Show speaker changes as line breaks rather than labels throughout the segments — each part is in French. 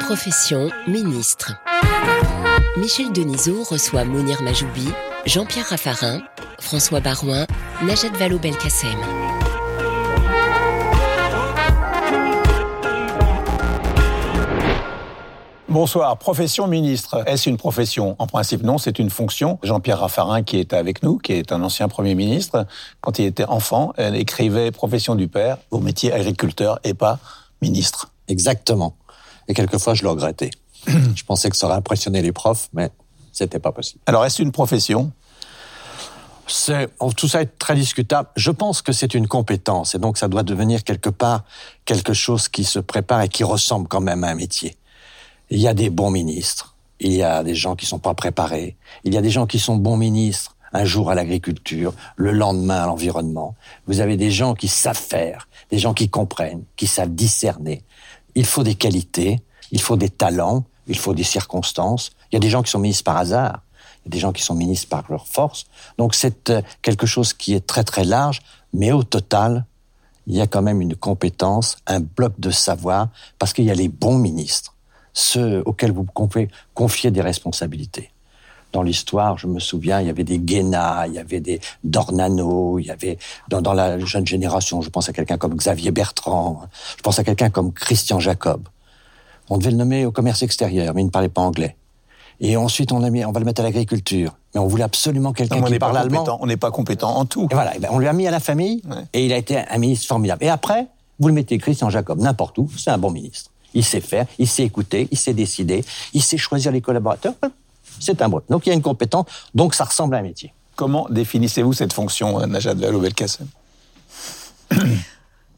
Profession ministre. Michel Denisot reçoit Mounir Majoubi, Jean-Pierre Raffarin, François Barouin, Najat Vallaud-Belkacem.
Bonsoir, profession ministre. Est-ce une profession? En principe, non, c'est une fonction. Jean-Pierre Raffarin, qui est avec nous, qui est un ancien Premier ministre, quand il était enfant, écrivait Profession du père au métier agriculteur et pas ministre.
Exactement. Et quelquefois, je le regrettais. je pensais que ça aurait impressionné les profs, mais c'était pas possible.
Alors, est-ce une profession?
C'est tout ça est très discutable. Je pense que c'est une compétence et donc ça doit devenir quelque part quelque chose qui se prépare et qui ressemble quand même à un métier. Il y a des bons ministres, il y a des gens qui sont pas préparés, il y a des gens qui sont bons ministres un jour à l'agriculture, le lendemain à l'environnement. Vous avez des gens qui savent faire, des gens qui comprennent, qui savent discerner. Il faut des qualités, il faut des talents, il faut des circonstances. Il y a des gens qui sont ministres par hasard des gens qui sont ministres par leur force. Donc c'est euh, quelque chose qui est très très large, mais au total, il y a quand même une compétence, un bloc de savoir, parce qu'il y a les bons ministres, ceux auxquels vous pouvez confier des responsabilités. Dans l'histoire, je me souviens, il y avait des Guéna, il y avait des Dornano, il y avait dans, dans la jeune génération, je pense à quelqu'un comme Xavier Bertrand, je pense à quelqu'un comme Christian Jacob. On devait le nommer au commerce extérieur, mais il ne parlait pas anglais. Et ensuite, on a mis, on va le mettre à l'agriculture. Mais on voulait absolument quelqu'un qui parle allemand.
On n'est pas compétent en tout.
Et voilà, ben, on lui a mis à la famille, et il a été un ministre formidable. Et après, vous le mettez Christian Jacob n'importe où, c'est un bon ministre. Il sait faire, il sait écouter, il sait décider, il sait choisir les collaborateurs. C'est un bon. Donc il y a une compétence, donc ça ressemble à un métier.
Comment définissez-vous cette fonction, Najat Vallaud-Belkacem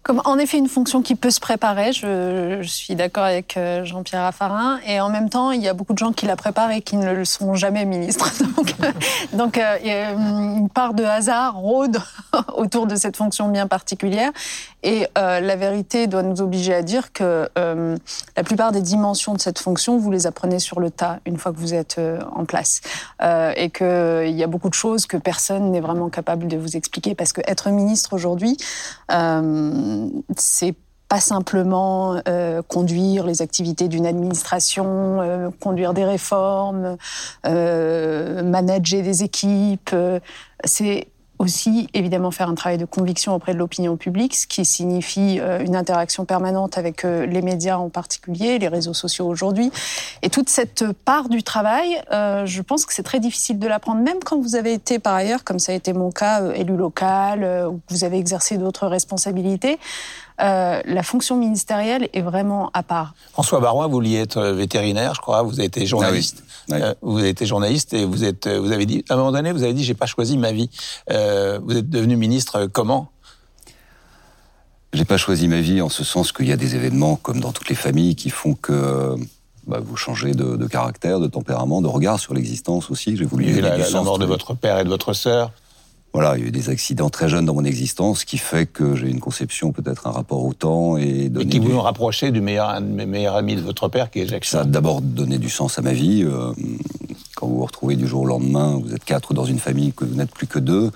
comme en effet une fonction qui peut se préparer, je, suis d'accord avec euh, Jean-Pierre Raffarin, et en même temps, il y a beaucoup de gens qui la préparent et qui ne le sont jamais ministres. Donc, euh, donc euh, y a une part de hasard rôde autour de cette fonction bien particulière. Et la vérité doit nous obliger à dire que la plupart des dimensions de cette fonction, vous les apprenez sur le tas une fois que vous êtes en place, et qu'il y a beaucoup de choses que personne n'est vraiment capable de vous expliquer parce que être ministre aujourd'hui c'est pas simplement euh, conduire les activités d'une administration, euh, conduire des réformes, euh, manager des équipes. c'est aussi évidemment faire un travail de conviction auprès de l'opinion publique, ce qui signifie une interaction permanente avec les médias en particulier, les réseaux sociaux aujourd'hui. Et toute cette part du travail, je pense que c'est très difficile de l'apprendre, même quand vous avez été par ailleurs, comme ça a été mon cas, élu local, ou que vous avez exercé d'autres responsabilités. Euh, la fonction ministérielle est vraiment à part.
François Barouin, vous vouliez être vétérinaire, je crois. Vous avez été journaliste. Ah euh, vous avez été journaliste et vous êtes, vous avez dit, à un moment donné, vous avez dit, j'ai pas choisi ma vie. Euh, vous êtes devenu ministre comment?
J'ai pas choisi ma vie en ce sens qu'il y a des événements, comme dans toutes les familles, qui font que bah, vous changez de, caractère, de tempérament, de regard sur l'existence aussi.
J'ai voulu. Et la, la mort de votre père et de votre sœur
voilà, il y a eu des accidents très jeunes dans mon existence, ce qui fait que j'ai une conception, peut-être un rapport au temps et
Et qui vous rapprocher du meilleur, de mes meilleurs amis de votre père, qui est Jacques
Ça a d'abord donné du sens à ma vie. Euh, quand vous vous retrouvez du jour au lendemain, vous êtes quatre dans une famille, que vous n'êtes plus que deux.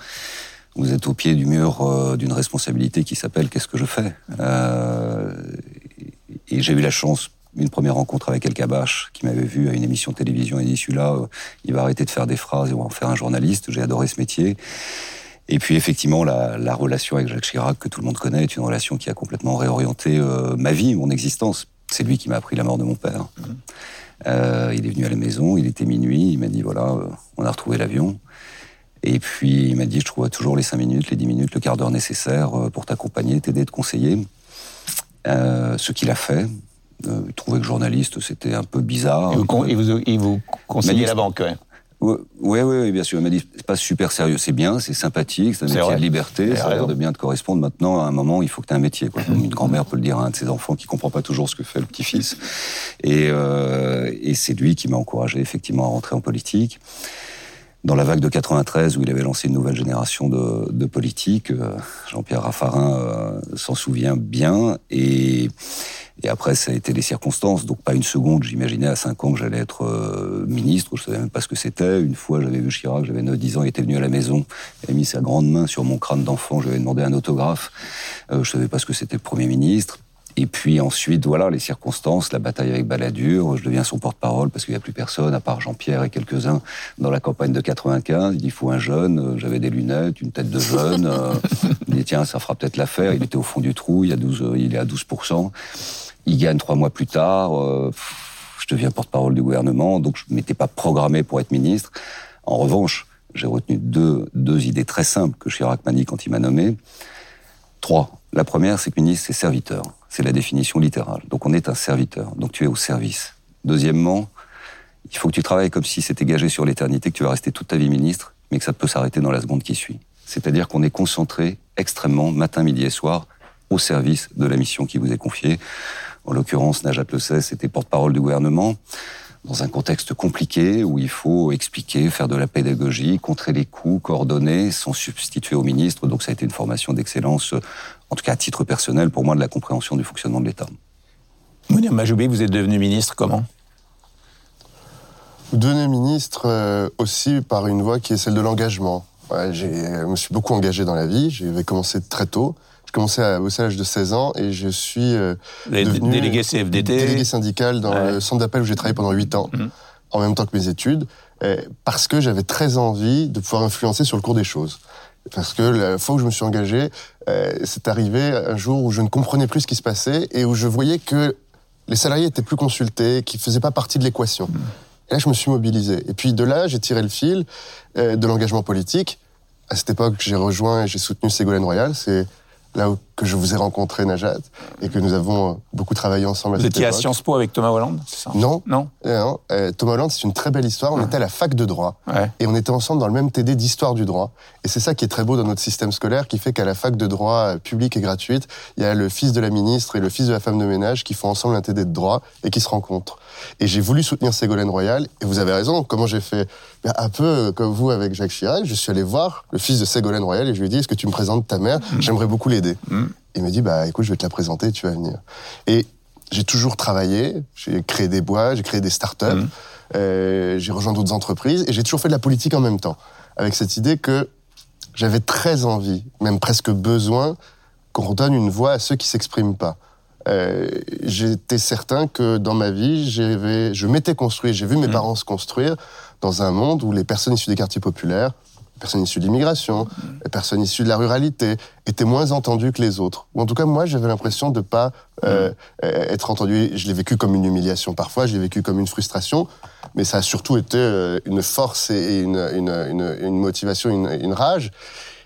Vous êtes au pied du mur euh, d'une responsabilité qui s'appelle Qu'est-ce que je fais? Euh, Et j'ai eu la chance une première rencontre avec El Kabash, qui m'avait vu à une émission de télévision et dit celui-là, euh, il va arrêter de faire des phrases et on va en faire un journaliste. J'ai adoré ce métier. Et puis effectivement, la, relation avec Jacques Chirac, que tout le monde connaît, est une relation qui a complètement réorienté euh, ma vie, mon existence. C'est lui qui m'a appris la mort de mon père. Mmh. Euh, il est venu à la maison, il était minuit, il m'a dit voilà, on a retrouvé l'avion. Et puis il m'a dit je trouve toujours les cinq minutes, les dix minutes, le quart d'heure nécessaire pour t'accompagner, t'aider, te conseiller. ce qu'il a fait, euh, il trouvait que journaliste, c'était un peu bizarre.
Et vous, et vous, conseillez la banque, ouais.
Oui, oui, oui, bien sûr. Elle m'a dit, c'est pas super sérieux, c'est bien, c'est sympathique, c'est un métier de liberté, ça a l'air de bien te correspondre. Maintenant, à un moment, il faut que tu aies un métier. Quoi. Comme une grand-mère peut le dire à un de ses enfants qui comprend pas toujours ce que fait le petit-fils. Et, euh, et c'est lui qui m'a encouragé effectivement à rentrer en politique dans la vague de 93 où il avait lancé une nouvelle génération de, de politiques. Euh, Jean-Pierre Raffarin euh, s'en souvient bien et, et après ça a été les circonstances. Donc pas une seconde, j'imaginais à 5 ans que j'allais être euh, ministre, je savais même pas ce que c'était. Une fois j'avais vu Chirac, j'avais 9-10 ans, il était venu à la maison, il a mis sa grande main sur mon crâne d'enfant, je lui avais demandé un autographe. je savais pas ce que c'était le Premier ministre. Et puis ensuite, voilà, les circonstances, la bataille avec Balladur, je deviens son porte-parole parce qu'il n'y a plus personne, à part Jean-Pierre et quelques-uns, dans la campagne de 95. Il dit, il faut un jeune, euh, j'avais des lunettes, une tête de jeune. Euh, il dit, tiens, ça fera peut-être l'affaire. Il était au fond du trou, il, y a 12, euh, il est à 12%. Il gagne trois mois plus tard. je deviens porte-parole du gouvernement, donc je ne m'étais pas programmé pour être ministre. En revanche, j'ai retenu deux, deux idées très simples que Chirac m'a dit quand il m'a nommé. Trois. La première, c'est que ministre, c'est serviteur. C'est la définition littérale. Donc on est un serviteur. Donc tu es au service. Deuxièmement, il faut que tu travailles comme si c'était gagé sur l'éternité, que tu vas rester toute ta vie ministre, mais que ça peut s'arrêter dans la seconde qui suit. C'est-à-dire qu'on est concentré extrêmement, matin, midi et soir, au service de la mission qui vous est confiée. En l'occurrence, Najat Le Sez était porte-parole du gouvernement dans un contexte compliqué où il faut expliquer, faire de la pédagogie, contrer les coûts, coordonner, sans substituer au ministre. Donc ça a été une formation d'excellence, en tout cas à titre personnel, pour moi, de la compréhension du fonctionnement de l'État.
Mounir Majoubi, vous êtes devenu ministre comment?
Devenu ministre euh, aussi par une voie qui est celle de l'engagement. je me suis beaucoup engagé dans la vie, j'avais commencé très tôt commencé à bosser à l'âge de 16 ans et je suis euh, devenu
délégué CFDT.
Délégué syndical dans le centre d'appel où j'ai travaillé pendant 8 ans, mhm. en même temps que mes études, parce que j'avais très envie de pouvoir influencer sur le cours des choses. Parce que la fois où je me suis engagé, euh, c'est arrivé un jour où je ne comprenais plus ce qui se passait et où je voyais que les salariés étaient plus consultés, qu'ils faisaient pas partie de l'équation. Mhm. Et là, je me suis mobilisé. Et puis de là, j'ai tiré le fil euh, de l'engagement politique. À cette époque, j'ai rejoint et j'ai soutenu Ségolène Royal. C'est là que je vous ai rencontré, Najat, et que nous avons euh, beaucoup travaillé ensemble.
Vous étiez à Sciences Po avec Thomas Hollande, c'est ça?
Non. Non. non. Euh, Thomas Hollande, c'est une très belle histoire. On était à la fac de droit, et on était ensemble dans le même TD d'histoire du droit. Et c'est ça qui est très beau dans notre système scolaire, qui fait qu'à la fac de droit euh, publique et gratuite, il y a le fils de la ministre et le fils de la femme de ménage qui font ensemble un TD de droit et qui se rencontrent. Et j'ai voulu soutenir Ségolène Royal, et vous avez raison, comment j'ai fait? Ben, Un peu comme vous avec Jacques Chirac, je suis allé voir le fils de Ségolène Royal et je lui ai dit, est-ce que tu me présentes ta mère? Mm. J'aimerais beaucoup l'aider. Mm. Il m'a dit, bah écoute, je vais te la présenter, tu vas venir. Et j'ai toujours travaillé, j'ai créé des bois, j'ai créé des startups, up mm. euh, j'ai rejoint d'autres entreprises, et j'ai toujours fait de la politique en même temps, avec cette idée que j'avais très envie, même presque besoin, qu'on redonne une voix à ceux qui s'expriment pas. Euh, j'étais certain que dans ma vie, je m'étais construit, j'ai vu mes mmh. parents se construire dans un monde où les personnes issues des quartiers populaires, personnes issues de l'immigration, les personnes issues de la ruralité étaient moins entendues que les autres. Ou en tout cas, moi, j'avais l'impression de pas euh, mmh. être entendu. Je l'ai vécu comme une humiliation parfois, je l'ai vécu comme une frustration, mais ça a surtout été euh, une force et une, une, une, une motivation, une, rage.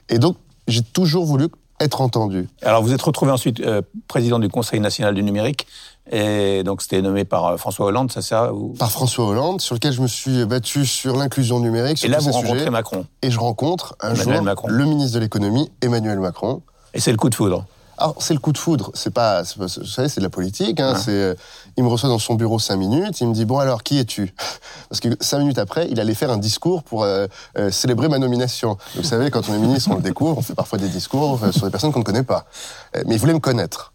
Et donc, j'ai toujours voulu être entendu.
Alors vous êtes retrouvé ensuite euh, président du Conseil national du numérique, et donc c'était nommé par euh, François Hollande, c'est ça ou...
Par François Hollande, sur lequel je me suis battu sur l'inclusion numérique.
et là vous rencontrez Macron.
Et je rencontre un jour le ministre de l'économie, Emmanuel Macron.
Et c'est le coup de foudre.
Alors, c'est le coup de foudre. C'est pas, vous savez, c'est de la politique. Hein, c'est, euh, il me reçoit dans son bureau cinq minutes. Il me dit bon alors qui es-tu? Parce que cinq minutes après, il allait faire un discours pour euh, euh, célébrer ma nomination. vous savez, quand on est ministre, on le découvre. On fait parfois des discours sur des personnes qu'on ne connaît pas. mais il voulait me connaître.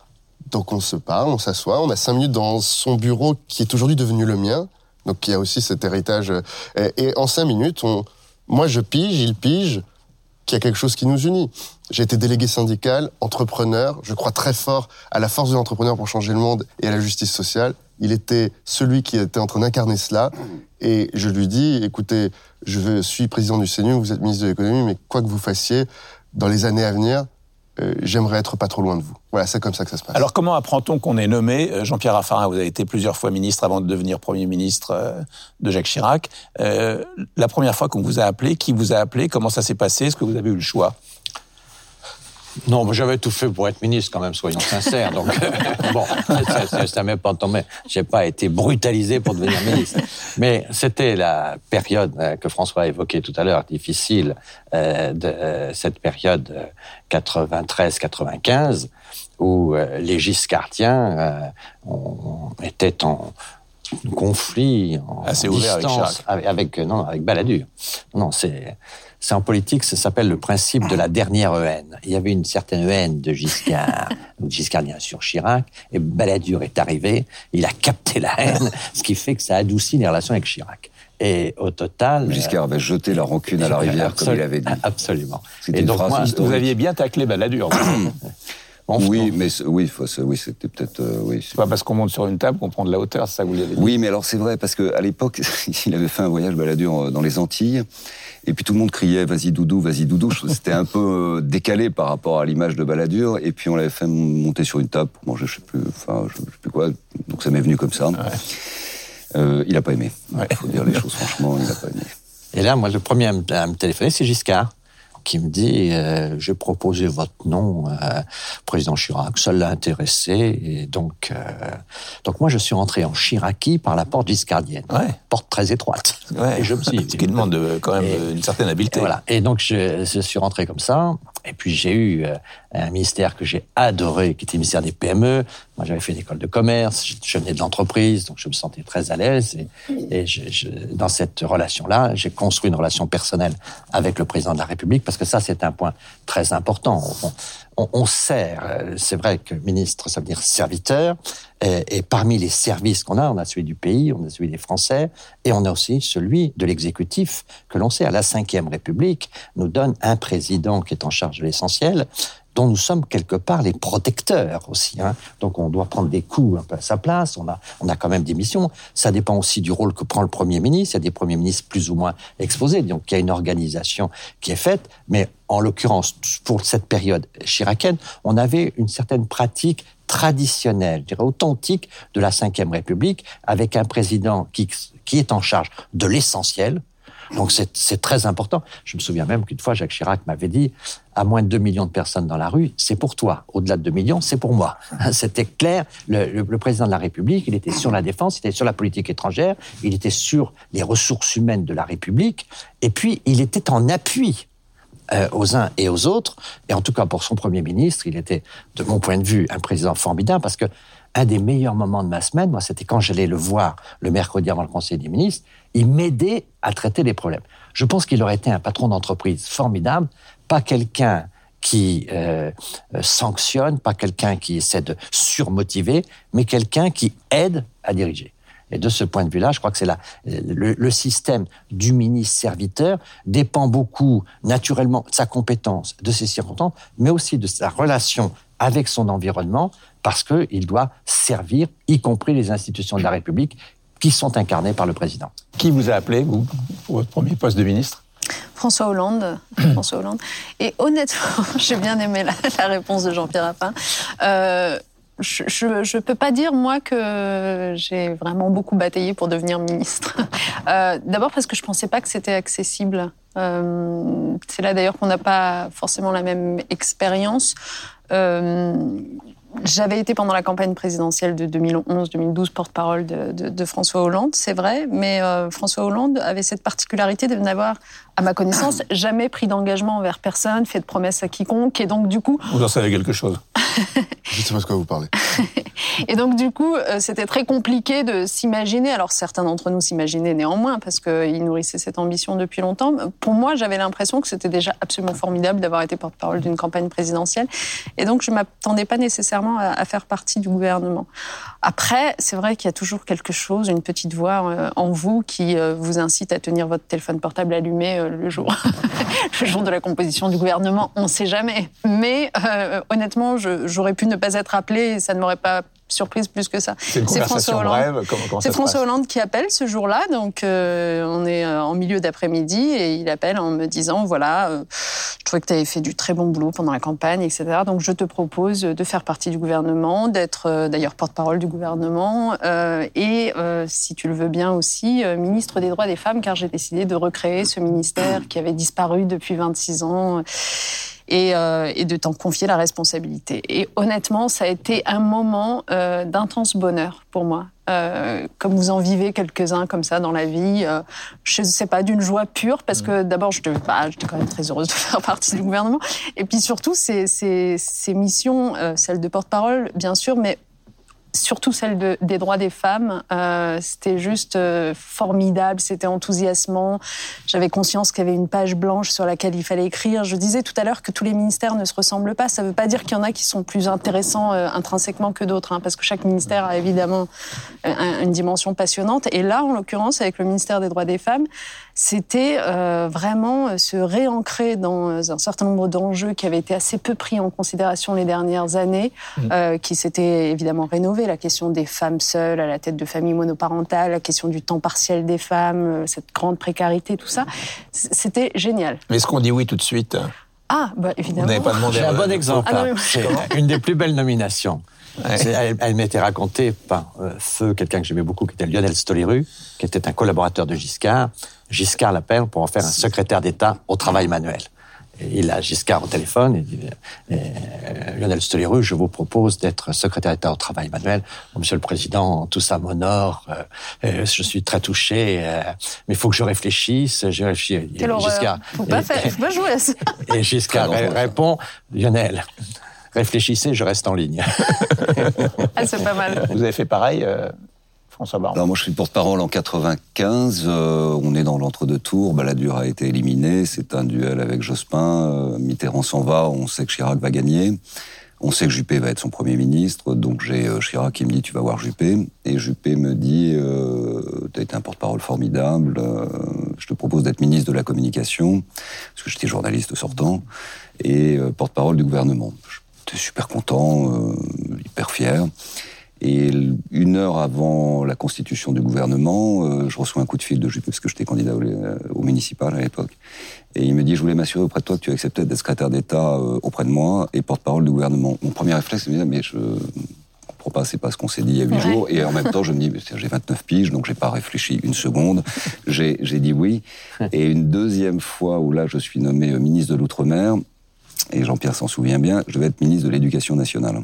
Donc on se parle, on s'assoit. On a cinq minutes dans son bureau qui est aujourd'hui devenu le mien. Donc y a aussi cet héritage. et en cinq minutes, moi je pige, il pige qu'il y a quelque chose qui nous unit. J'ai été délégué syndical, entrepreneur. Je crois très fort à la force de l'entrepreneur pour changer le monde et à la justice sociale. Il était celui qui était en train d'incarner cela. Et je lui dis, écoutez, je suis président du CNU, vous êtes ministre de l'économie, mais quoi que vous fassiez, dans les années à venir, euh, j'aimerais être pas trop loin de vous. Voilà, c'est comme ça que ça se passe.
Alors comment apprend-on qu'on est nommé euh, Jean-Pierre Raffarin, vous avez été plusieurs fois ministre avant de devenir Premier ministre euh, de Jacques Chirac. la première fois qu'on vous a appelé, qui vous a appelé Comment ça s'est passé? Est-ce que vous avez eu le choix?
Non, j'avais tout fait pour être ministre, quand même, soyons sincères. Donc, bon, ça, m'est pas tombé. J'ai pas été brutalisé pour devenir ministre. Mais c'était la période que François a évoquée tout à l'heure, difficile, de cette période 93-95, où les Giscardiens étaient en conflit, en
Assez
distance
avec,
avec, non, avec Balladur. Non, c'est c'est en politique, ça s'appelle le principe de la dernière haine. Il y avait une certaine haine de Giscard, Giscardien sur Chirac, et Balladur est arrivé, il a capté la haine, ce qui fait que ça adoucit les relations avec Chirac. Et au total...
Giscard avait jeté la rancune à la rivière, comme il avait dit.
Absolument.
Et donc, moi, vous aviez bien taclé Balladur.
oui, mais oui, oui, c'était peut-être. Euh, oui.
C'est pas parce qu'on monte sur une table qu'on prend de la hauteur, ça vous l'avez dit.
Oui, mais alors c'est vrai parce qu'à l'époque, il avait fait un voyage Balladur euh, dans les Antilles, et puis tout le monde criait "Vas-y Doudou, vas-y Doudou". C'était un peu euh, décalé par rapport à l'image de Balladur, et puis on l'avait fait monter sur une table pour manger, je sais plus, enfin, je sais plus quoi. Donc ça m'est venu comme ça. Euh, il a pas aimé. Il faut dire les choses franchement, il a pas aimé.
Et là, moi, le premier à me téléphoner, c'est Giscard qui me dit euh, j'ai proposé votre nom euh, président Chirac, ça l'a intéressé et donc euh, donc moi je suis rentré en Chiraki par la porte giscardienne,
ouais.
porte très étroite.
Ouais.
Et je me suis
ce qui demande de, quand même une certaine habileté.
Et voilà. Et donc je, je suis rentré comme ça et puis j'ai eu euh, un ministère que j'ai adoré, qui était le ministère des PME. Moi, j'avais fait une école de commerce, je venais de l'entreprise, donc je me sentais très à l'aise. Et, dans cette relation-là, j'ai construit une relation personnelle avec le président de la République, parce que ça, c'est un point très important. On sert, euh, c'est vrai que ministre, ça veut dire serviteur, et, et parmi les services qu'on a, on a celui du pays, on a celui des Français, et on a aussi celui de l'exécutif, que l'on sait, à la Ve République, nous donne un président qui est en charge de l'essentiel, dont nous sommes quelque part les protecteurs aussi. Hein. Donc on doit prendre des coups un peu à sa place, on a, on a quand même des missions. Ça dépend aussi du rôle que prend le Premier ministre. Il y a des Premiers ministres plus ou moins exposés, donc il y a une organisation qui est faite. Mais en l'occurrence, pour cette période chiracienne, on avait une certaine pratique traditionnelle, je dirais authentique de la Ve République, avec un président qui, qui est en charge de l'essentiel, donc c'est très important. Je me souviens même qu'une fois, Jacques Chirac m'avait dit, à moins de 2 millions de personnes dans la rue, c'est pour toi. Au-delà de 2 millions, c'est pour moi. C'était clair. Le, président de la République, il était sur la défense, il était sur la politique étrangère, il était sur les ressources humaines de la République, et puis il était en appui euh, aux uns et aux autres. Et en tout cas, pour son Premier ministre, il était, de mon point de vue, un président formidable, parce que un des meilleurs moments de ma semaine, moi, c'était quand j'allais le voir le mercredi avant le Conseil des ministres. Il m'aidait à traiter les problèmes. Je pense qu'il aurait été un patron d'entreprise formidable, pas quelqu'un qui euh, sanctionne, pas quelqu'un qui essaie de surmotiver, mais quelqu'un qui aide à diriger. Et de ce point de vue-là, je crois que c'est le, le, système du ministre-serviteur dépend beaucoup, naturellement, de sa compétence, de ses circonstances, mais aussi de sa relation avec son environnement, parce qu'il doit servir, y compris les institutions de la République, qui sont incarnées par le président.
Qui vous a appelé, vous, pour votre premier poste de ministre?
François Hollande. François Hollande. Et honnêtement, j'ai bien aimé la, la, réponse de Jean-Pierre Rappin. Euh, je ne peux pas dire, moi, que j'ai vraiment beaucoup bataillé pour devenir ministre. Euh, D'abord parce que je ne pensais pas que c'était accessible. Euh, C'est là d'ailleurs qu'on n'a pas forcément la même expérience. Euh, j'avais été pendant la campagne présidentielle de 2011-2012 porte-parole de, François Hollande, c'est vrai, mais euh, François Hollande avait cette particularité de n'avoir, à ma connaissance, jamais pris d'engagement envers personne, fait de promesses à quiconque, et donc du coup...
Vous en savez quelque chose
Je sais pas de quoi vous parlez.
et donc du coup, euh, c'était très compliqué de s'imaginer, alors certains d'entre nous s'imaginaient néanmoins, parce qu'ils nourrissaient cette ambition depuis longtemps. Pour moi, j'avais l'impression que c'était déjà absolument formidable d'avoir été porte-parole d'une campagne présidentielle, et donc je m'attendais pas nécessairement à, faire partie du gouvernement. Après, c'est vrai qu'il y a toujours quelque chose, une petite voix euh, en vous qui euh, vous incite à tenir votre téléphone portable allumé le jour, le de la composition du gouvernement. On ne sait jamais. Mais honnêtement, j'aurais pu ne pas être appelé et ça ne m'aurait pas surprise plus que ça.
C'est François Hollande.
C'est François Hollande qui appelle ce jour-là. Donc, euh, on est en milieu d'après-midi et il appelle en me disant voilà, euh, je trouvais que tu avais fait du très bon boulot pendant la campagne, etc. Donc, je te propose de faire partie du gouvernement, d'être euh, d'ailleurs porte-parole du gouvernement euh, et, euh, si tu le veux bien aussi, ministre des droits des femmes, car j'ai décidé de recréer ce ministère qui avait disparu depuis 26 ans. Et, euh, et de t'en confier la responsabilité. Et honnêtement, ça a été un moment euh, d'intense bonheur pour moi. Euh, comme vous en vivez quelques-uns comme ça dans la vie, euh, je sais pas, d'une joie pure, parce que d'abord, je bah, j'étais quand même très heureuse de faire partie du gouvernement, et puis surtout, ces, ces, ces missions, euh, celle de porte-parole, bien sûr, mais surtout celle de, des droits des femmes. Euh, c'était juste euh, formidable, c'était enthousiasmant. J'avais conscience qu'il y avait une page blanche sur laquelle il fallait écrire. Je disais tout à l'heure que tous les ministères ne se ressemblent pas. Ça ne veut pas dire qu'il y en a qui sont plus intéressants euh, intrinsèquement que d'autres, hein, parce que chaque ministère a évidemment euh, une dimension passionnante. Et là, en l'occurrence, avec le ministère des droits des femmes, c'était euh, vraiment se réancrer dans un certain nombre d'enjeux qui avaient été assez peu pris en considération les dernières années, mmh. qui s'étaient évidemment rénovés la question des femmes seules à la tête de familles monoparentales, la question du temps partiel des femmes, euh, cette grande précarité, tout ça. C'était génial.
Mais est-ce qu'on dit oui tout de suite?
Ah, bah évidemment.
Vous n'avez pas demandé.
J'ai un bon exemple. Ah, C'est une des plus belles nominations. Ouais. Elle, elle m'était racontée par euh, feu quelqu'un que j'aimais beaucoup, qui était Lionel Stoliru, qui était un collaborateur de Giscard. Giscard l'appelle pour en faire un secrétaire d'État au travail manuel. Et il a Giscard au téléphone et dit et, euh, Lionel Stoléru, je vous propose d'être secrétaire d'État au travail manuel. Monsieur le Président, tout ça m'honore. Euh, euh, je suis très touché, euh, mais il faut que je réfléchisse. Je réfléchis.
Quelle Giscard, faut pas, faire, faut pas jouer à ça.
Et Giscard répond Lionel. Réfléchissez, je reste en ligne.
ah, c'est pas mal.
Vous avez fait pareil euh...
Moi, je suis porte-parole en 95. Euh, on est dans l'entre-deux tours. Balladur a été éliminé. C'est un duel avec Jospin. Euh, Mitterrand s'en va. On sait que Chirac va gagner. On sait que Juppé va être son premier ministre. Donc j'ai euh, Chirac qui me dit tu vas voir Juppé. Et Juppé me dit euh, tu as été un porte-parole formidable. Je te propose d'être ministre de la communication parce que j'étais journaliste sortant et porte-parole du gouvernement. J'étais super content, hyper fier. Et une heure avant la constitution du gouvernement, euh, je reçois un coup de fil de Juppé, parce que j'étais candidat au, au, municipal à l'époque. Et il me dit, je voulais m'assurer auprès de toi que tu acceptais d'être secrétaire d'État euh, auprès de moi et porte-parole du gouvernement. Mon premier réflexe, c'est de me dire, mais je comprends pas, c'est pas ce qu'on s'est dit il y a huit jours. Et en même temps, je me dis, j'ai 29 piges, donc j'ai pas réfléchi une seconde. J'ai dit oui. Et une deuxième fois où là, je suis nommé euh, ministre de l'Outre-mer, et Jean-Pierre s'en souvient bien, je vais être ministre de l'Éducation nationale.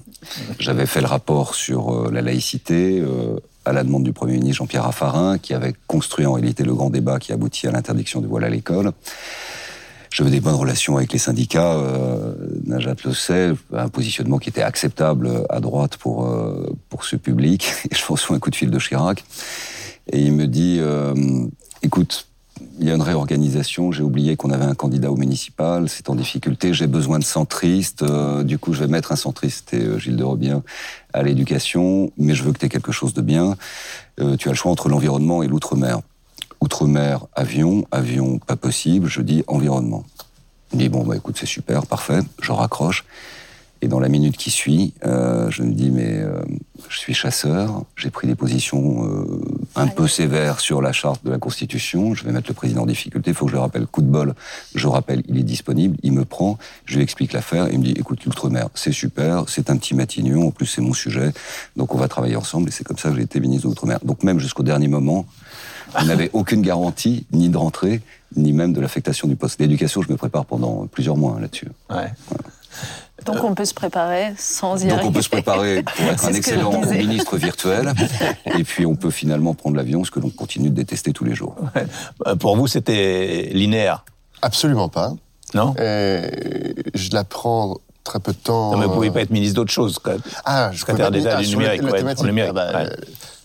J'avais fait le rapport sur euh, la laïcité euh, à la demande du Premier ministre Jean-Pierre Raffarin, qui avait construit en réalité le grand débat qui aboutit à l'interdiction du voile à l'école. J'avais des bonnes relations avec les syndicats, euh, Najat le sait, un positionnement qui était acceptable à droite pour, pour ce public. Et je reçois un coup de fil de Chirac, et il me dit, écoute, il y a une réorganisation. J'ai oublié qu'on avait un candidat au municipal. C'est en difficulté. J'ai besoin de centristes. Euh, du coup, je vais mettre un centriste et euh, Gilles de Robien à l'éducation. Mais je veux que tu aies quelque chose de bien. Euh, tu as le choix entre l'environnement et l'outre-mer. Outre-mer, avion. Avion, pas possible. Je dis environnement. Il dit, bon, bah écoute, c'est super, parfait. Je raccroche. Et dans la minute qui suit, euh, je me dis mais euh, je suis chasseur, j'ai pris des positions euh, un peu sévères sur la charte de la Constitution. Je vais mettre le président en difficulté. Il faut que je le rappelle. Coup de bol, je rappelle, il est disponible, il me prend, je lui explique l'affaire. Il me dit écoute l'outre-mer, c'est super, c'est un petit matignon. En plus c'est mon sujet, donc on va travailler ensemble. Et c'est comme ça que j'ai été ministre de l'outre-mer. Donc même jusqu'au dernier moment. Vous n'avez aucune garantie, ni de rentrée, ni même de l'affectation du poste d'éducation. Je me prépare pendant plusieurs mois hein, là-dessus.
Ouais. Voilà.
Donc on peut se préparer sans y
Donc
arriver.
on peut se préparer pour être un excellent ministre virtuel, et puis on peut finalement prendre l'avion, ce que l'on continue de détester tous les jours.
Ouais. Pour vous, c'était linéaire?
Absolument pas.
Non?
Et Je l'apprends très peu de temps.
Non, mais vous pouvez pas être ministre d'autre chose, quand même.
Ah, je
secrétaire d'État du numérique.
La,
ouais,
thématique,
numérique.
bah, ouais.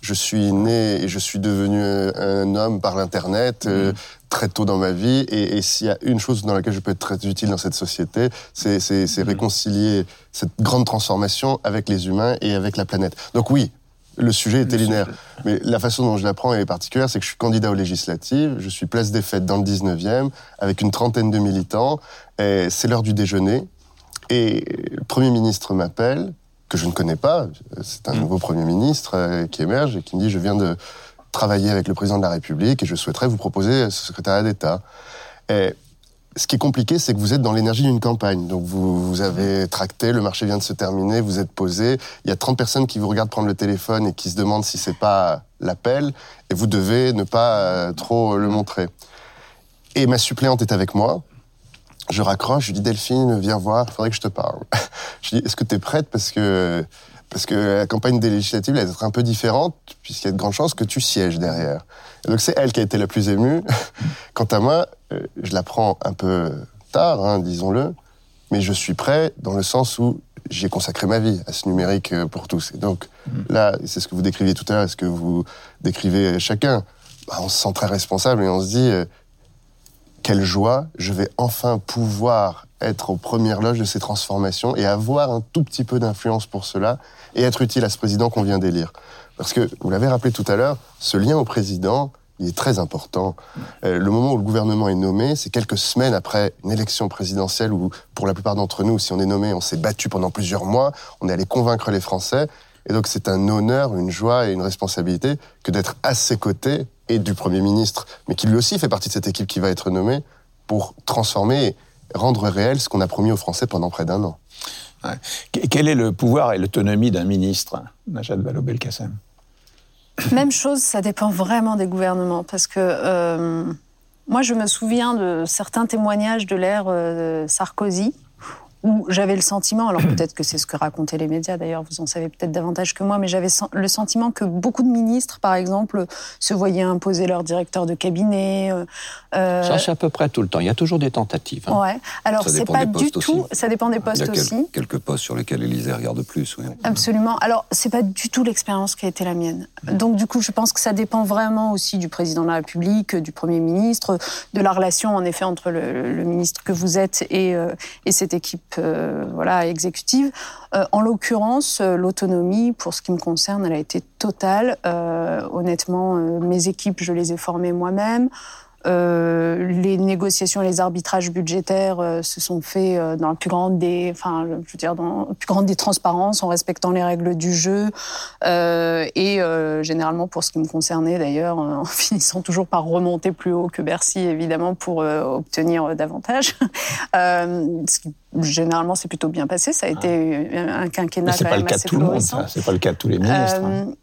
Je suis né et je suis devenu un homme par l'internet. Mmh. Euh, très tôt dans ma vie. Et, et s'il y a une chose dans laquelle je peux être très utile dans cette société, c'est mmh. réconcilier cette grande transformation avec les humains et avec la planète. Donc oui, le sujet était linéaire. Mais la façon dont je l'apprends est particulière, c'est que je suis candidat aux législatives, je suis place des fêtes dans le 19e, avec une trentaine de militants, et c'est l'heure du déjeuner, et le Premier ministre m'appelle, que je ne connais pas, c'est un mmh. nouveau Premier ministre euh, qui émerge et qui me dit, je viens de travailler avec le président de la République et je souhaiterais vous proposer ce secrétariat d'État. Ce qui est compliqué, c'est que vous êtes dans l'énergie d'une campagne. Donc vous, vous avez tracté, le marché vient de se terminer, vous êtes posé. Il y a 30 personnes qui vous regardent prendre le téléphone et qui se demandent si c'est pas l'appel. Et vous devez ne pas euh, trop le montrer. Et ma suppléante est avec moi. je raccroche, je dis Delphine, viens voir, il faudrait que je te parle. je dis, est-ce que tu es prête? Parce que parce que la campagne des législatives, elle va être un peu différente, puisqu'il y a de grandes chances que tu sièges derrière. donc c'est elle qui a été la plus émue. Quant à moi, euh, je la prends un peu tard, hein, disons-le, mais je suis prêt dans le sens où j'ai consacré ma vie à ce numérique euh, pour tous. Et donc mmh. là, c'est ce que vous décriviez tout à l'heure, ce que vous décrivez chacun? Bah, on se sent très responsable et on se dit, euh, quelle joie, je vais enfin pouvoir être aux premières loges de ces transformations et avoir un tout petit peu d'influence pour cela et être utile à ce président qu'on vient d'élire. Parce que, vous l'avez rappelé tout à l'heure, ce lien au président, il est très important. Euh, le moment où le gouvernement est nommé, c'est quelques semaines après une élection présidentielle où, pour la plupart d'entre nous, si on est nommé, on s'est battu pendant plusieurs mois, on est allé convaincre les Français. Et donc c'est un honneur, une joie et une responsabilité que d'être à ses côtés et du Premier ministre, mais qui lui aussi fait partie de cette équipe qui va être nommée pour transformer rendre réel ce qu'on a promis aux Français pendant près d'un an.
Quel est le pouvoir et l'autonomie d'un ministre, Najat Vallaud-Belkacem?
Même chose, ça dépend vraiment des gouvernements, parce que euh, moi je me souviens de certains témoignages de l'ère euh, Sarkozy, où j'avais le sentiment, alors peut-être que c'est ce que racontaient les médias d'ailleurs, vous en savez peut-être davantage que moi, mais j'avais le sentiment que beaucoup de ministres, par exemple, se voyaient imposer leur directeur de cabinet.
Euh, euh ça, c'est à peu près tout le temps. Il y a toujours des tentatives.
Hein. Ouais. Alors, c'est pas du tout. Ça dépend des postes
Il y a
aussi.
Quelques postes sur lesquels l'Élysée regarde plus. Oui.
Absolument. Alors, c'est pas du tout l'expérience qui a été la mienne. Donc, du coup, je pense que ça dépend vraiment aussi du président de la République, du Premier ministre, de la relation, en effet, entre le, ministre que vous êtes et, euh, et cette équipe euh, voilà, exécutive. Euh, en l'occurrence, euh, l'autonomie, pour ce qui me concerne, elle a été totale. honnêtement, mes équipes, je les ai formées moi-même. Euh, les négociations et les arbitrages budgétaires euh, se sont faits euh, dans la plus grande des, enfin, je veux dire, dans la plus grande des transparences, en respectant les règles du jeu, et généralement pour ce qui me concernait d'ailleurs, en finissant toujours par remonter plus haut que Bercy, évidemment, pour obtenir davantage. ce qui généralement s'est plutôt bien passé. Ça a été un quinquennat
quand
même
assez florissant. C'est pas le cas de tous les ministres. Hein.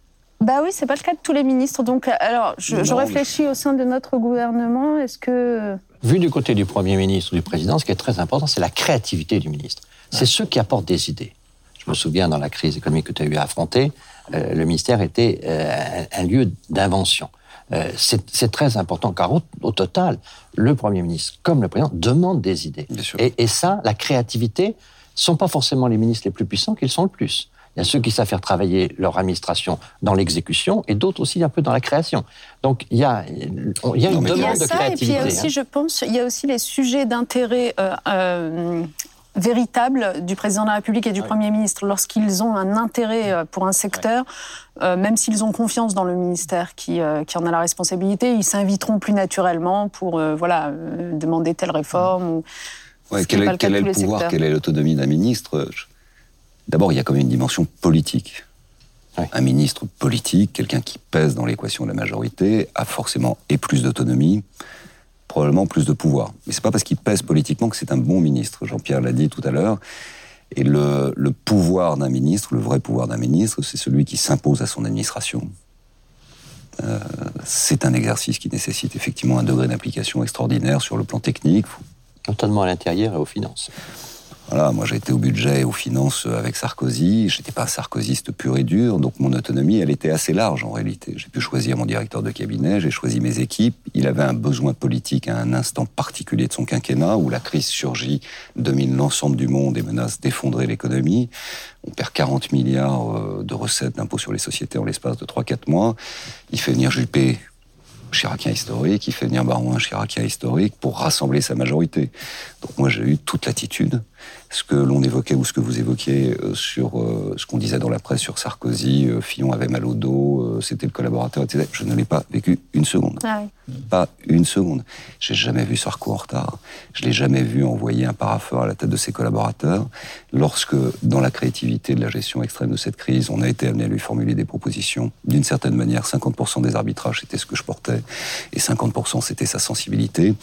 Bah oui, c'est pas le cas de tous les ministres. Donc, alors, je, réfléchis au sein de notre gouvernement. Est-ce que
vu du côté du Premier ministre ou du Président, ce qui est très important, c'est la créativité du ministre. C'est ceux qui apportent des idées. Je me souviens, dans la crise économique que tu as eu à affronter, euh, le ministère était euh, un lieu d'invention. Euh, c'est très important, car au, total, le Premier ministre, comme le Président, demande des idées. Et, et, ça, la créativité, sont pas forcément les ministres les plus puissants qu'ils sont le plus. Il y a ceux qui savent faire travailler leur administration dans l'exécution et d'autres aussi un peu dans la création. Donc il y a, il y a une demande de créativité. Et puis
il y a aussi, hein. je pense, il y a aussi les sujets d'intérêt euh, euh, véritables du président de la République et du Premier ministre. Lorsqu'ils ont un intérêt euh, pour un secteur, même s'ils ont confiance dans le ministère qui, qui en a la responsabilité, ils s'inviteront plus naturellement pour voilà, demander telle réforme. Ou,
quel est, quel est le pouvoir, quelle est l'autonomie d'un ministre? D'abord, il y a quand même une dimension politique. Un ministre politique, quelqu'un qui pèse dans l'équation de la majorité, a forcément et plus d'autonomie, probablement plus de pouvoir. Mais c'est pas parce qu'il pèse politiquement que c'est un bon ministre. Jean-Pierre l'a dit tout à l'heure. Et le, pouvoir d'un ministre, le vrai pouvoir d'un ministre, c'est celui qui s'impose à son administration. Euh, c'est un exercice qui nécessite effectivement un degré d'implication extraordinaire sur le plan technique.
Notamment à l'intérieur et aux finances.
Moi j'ai été au budget et aux finances avec Sarkozy. J'étais pas un sarkozyste pur et dur, donc mon autonomie, elle était assez large en réalité. J'ai pu choisir mon directeur de cabinet, j'ai choisi mes équipes. Il avait un besoin politique à un instant particulier de son quinquennat où la crise surgit, domine l'ensemble du monde et menace d'effondrer l'économie. On perd 40 milliards euh, de recettes d'impôts sur les sociétés en l'espace de 3-4 mois. Il fait venir Juppé chiracien historique, il fait venir Barouin chiracien historique pour rassembler sa majorité. Donc moi j'ai eu toute l'attitude ce que l'on évoquait ou ce que vous évoquiez euh, sur euh, ce qu'on disait dans la presse sur Sarkozy, euh, Fillon avait mal au dos, c'était le collaborateur, etc. Je ne l'ai pas vécu une seconde. Ah pas une seconde. J'ai jamais vu Sarko en retard. Je l'ai jamais vu envoyer un parapheur à la tête de ses collaborateurs. Lorsque, dans la créativité de la gestion extrême de cette crise, on a été amené à lui formuler des propositions, d'une certaine manière, 50% des arbitrages, c'était ce que je portais, et 50% c'était sa sensibilité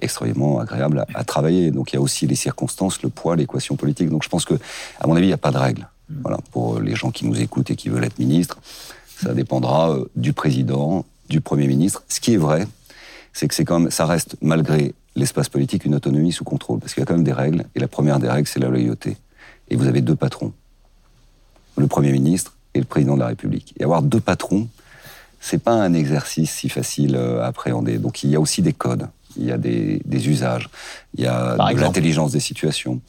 extrêmement agréable à, travailler. Donc il y a aussi les circonstances, le poids, l'équation politique. Donc je pense que, à mon avis, il n'y a pas de règle. Voilà, pour les gens qui nous écoutent et qui veulent être ministres, ça dépendra euh, du président, du premier ministre. Ce qui est vrai, c'est que c'est quand même, ça reste malgré l'espace politique une autonomie sous contrôle, parce qu'il y a quand même des règles, et la première des règles, c'est la loyauté. Et vous avez deux patrons, le Premier ministre et le Président de la République. Et avoir deux patrons, c'est pas un exercice si facile à appréhender. Donc il y a aussi des codes, il y a des, usages, il y a de l'intelligence des situations.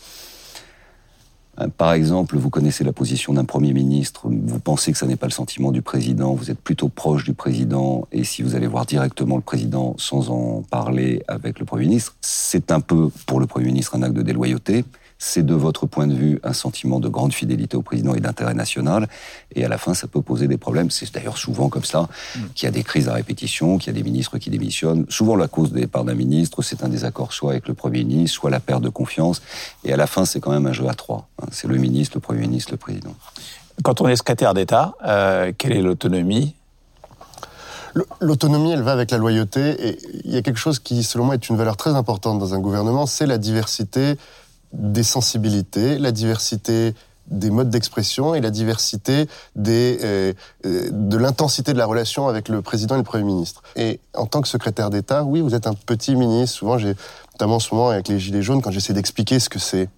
Euh, par exemple, vous connaissez la position d'un Premier ministre, vous pensez que ça n'est pas le sentiment du Président, vous êtes plutôt proche du Président, et si vous allez voir directement le Président sans en parler avec le Premier ministre, c'est un peu pour le Premier ministre un acte de déloyauté, c'est de votre point de vue un sentiment de grande fidélité au président et d'intérêt national. Et à la fin, ça peut poser des problèmes. C'est d'ailleurs souvent comme ça mm. qu'il y a des crises à répétition, qu'il y a des ministres qui démissionnent. Souvent, la cause des départs d'un ministre, c'est un désaccord soit avec le Premier ministre, soit la perte de confiance. Et à la fin, c'est quand même un jeu à trois. Hein. C'est le ministre, le Premier ministre, le président.
Quand on est secrétaire d'État, euh, quelle est l'autonomie?
L'autonomie, elle va avec la loyauté. Et il y a quelque chose qui, selon moi, est une valeur très importante dans un gouvernement, c'est la diversité des sensibilités, la diversité des modes d'expression et la diversité des, euh, euh, de l'intensité de la relation avec le président et le premier ministre. Et en tant que secrétaire d'État, oui, vous êtes un petit ministre. Souvent, j'ai, notamment en ce moment avec les Gilets jaunes, quand j'essaie d'expliquer ce que c'est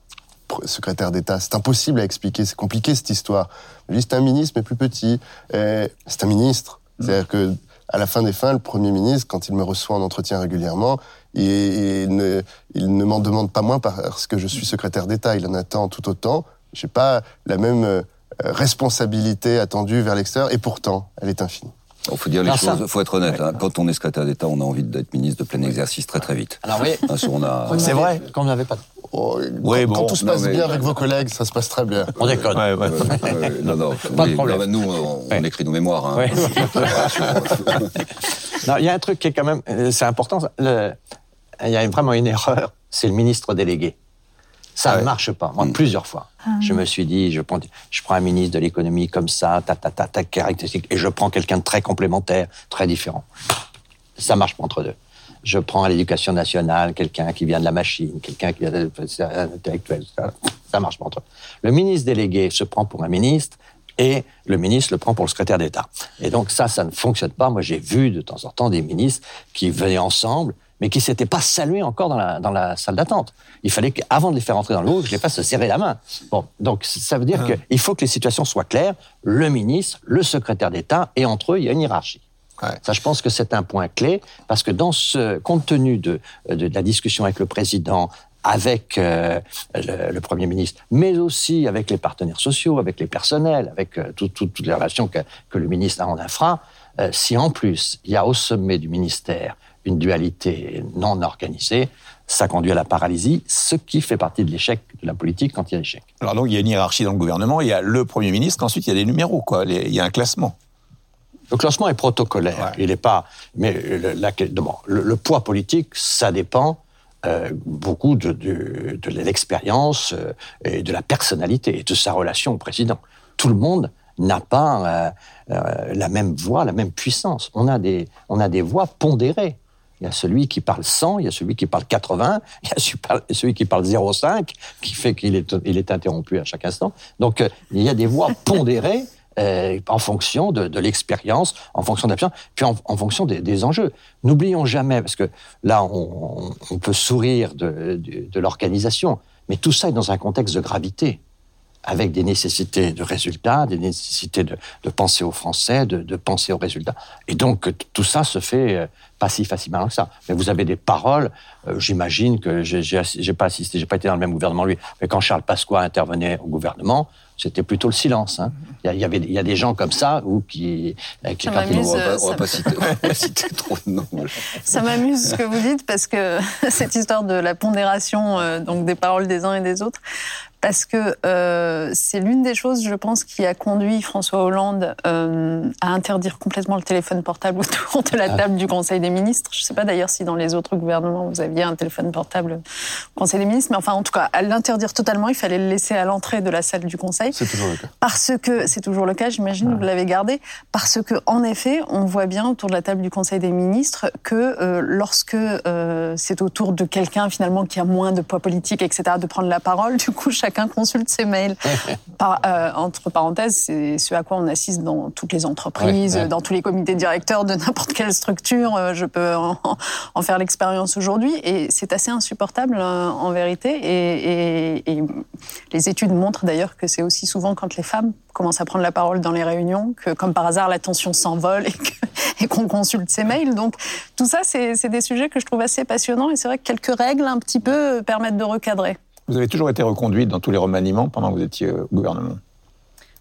secrétaire d'État, c'est impossible à expliquer, c'est compliqué cette histoire. Je c'est un ministre, mais plus petit. c'est un ministre. C'est-à-dire que à la fin des fins, le Premier ministre, quand il me reçoit en entretien régulièrement, il, ne, il ne m'en demande pas moins parce que je suis secrétaire d'État. Il en attend tout autant. Je n'ai pas la même euh, responsabilité attendue vers l'extérieur, et pourtant, elle est infinie.
Il faut dire les choses, il faut être honnête. Hein. Quand on est secrétaire d'État, on a envie d'être ministre de plein exercice très très vite.
Alors oui,
c'est vrai.
Quand on n'avait pas.
Oh, oui, quand, tout se passe bien avec vos collègues, ça se passe très bien.
On déconne. Ouais, ouais.
non, non, pas de problème. nous, on, écrit nos mémoires. Hein.
non, il y a un truc qui est quand même, euh, c'est important. Le, il y a vraiment une erreur, c'est le ministre délégué. Ça ne marche pas. Moi, mm. plusieurs fois, ah. je me suis dit, je prends, je prends un ministre de l'économie comme ça, ta, ta, ta, ta, caractéristique, et je prends quelqu'un de très complémentaire, très différent. Ça marche pas entre deux. Je prends à l'éducation nationale quelqu'un qui vient de la machine, quelqu'un qui vient de l'intellectuel. Ça, ça marche pas entre eux. Le ministre délégué se prend pour un ministre, et le ministre le prend pour le secrétaire d'État. Et donc ça, ça ne fonctionne pas. Moi, j'ai vu de temps en temps des ministres qui venaient ensemble mais qui s'étaient pas salués encore dans la, dans la salle d'attente. Il fallait qu'avant de les faire entrer dans le lot, je les fasse se serrer la main. Bon, donc ça veut dire ah. qu'il faut que les situations soient claires. Le ministre, le secrétaire d'État, et entre eux, il y a une hiérarchie. Ça, je pense que c'est un point clé, parce que dans ce, compte tenu de, de, la discussion avec le président, avec euh, le, Premier ministre, mais aussi avec les partenaires sociaux, avec les personnels, avec euh, toutes les relations que, que, le ministre a en infra, euh, si en plus il y a au sommet du ministère une dualité non organisée, ça conduit à la paralysie, ce qui fait partie de l'échec de la politique quand il y a échec.
Alors donc il y a une hiérarchie dans le gouvernement, il y a le Premier ministre, ensuite il y a des numéros, quoi. Il y a un classement.
Le classement est protocolaire. Il n'est pas. Mais le, poids politique, ça dépend euh, beaucoup de, de, l'expérience euh, et de la personnalité et de sa relation au président. Tout le monde n'a pas euh, la même voix, la même puissance. On a des, on a des voix pondérées. Il y a celui qui parle 100, il y a celui qui parle 80, il y a celui qui parle 0,5, qui fait qu'il est, il est interrompu à chaque instant. Donc, il y a des voix pondérées euh, en fonction de, l'expérience, en fonction de la puis en, fonction des, enjeux. N'oublions jamais, parce que là, on, peut sourire de, l'organisation, mais tout ça est dans un contexte de gravité avec des nécessités de résultats, des nécessités de, penser aux Français, de, de, penser aux résultats. Et donc tout ça se fait euh, pas si facilement que ça. Mais vous avez des paroles. Euh, j'imagine que j'ai pas assisté, j'ai pas été dans le même gouvernement lui, mais quand Charles Pasqua intervenait au gouvernement, c'était plutôt le silence. Hein. Il, y avait, il y a des gens comme ça ou qui,
euh, qui quand on va, va pas citer, trop de noms. Ça m'amuse ce que vous dites parce que cette histoire de la pondération donc des paroles des uns et des autres, parce que euh, c'est l'une des choses, je pense, qui a conduit François Hollande euh, à interdire complètement le téléphone portable autour de la ah. table du Conseil des ministres. Je ne sais pas d'ailleurs si dans les autres gouvernements vous aviez un téléphone portable au Conseil des ministres, mais enfin, en tout cas, à l'interdire totalement, il fallait le laisser à l'entrée de la salle du Conseil.
C'est toujours le cas.
Parce que c'est toujours le cas, j'imagine, vous l'avez gardé, parce que en effet, on voit bien autour de la table du Conseil des ministres que euh, lorsque c'est autour de quelqu'un finalement qui a moins de poids politique, etc., de prendre la parole, du coup, chacun consulte ses mails. Par, euh, entre parenthèses, c'est ce à quoi on assiste dans toutes les entreprises, dans tous les comités directeurs de n'importe quelle structure. Euh, je peux en, faire l'expérience aujourd'hui, et c'est assez insupportable euh, en vérité. Et, et, et les études montrent d'ailleurs que c'est aussi souvent quand les femmes commencent à prendre la parole dans les réunions que, comme par hasard, l'attention s'envole et qu'on consulte ses mails. Donc tout ça, c'est des sujets que je trouve assez passionnants, et c'est vrai que quelques règles un petit peu permettent de recadrer.
Vous avez toujours été reconduite dans tous les remaniements pendant que vous étiez au gouvernement?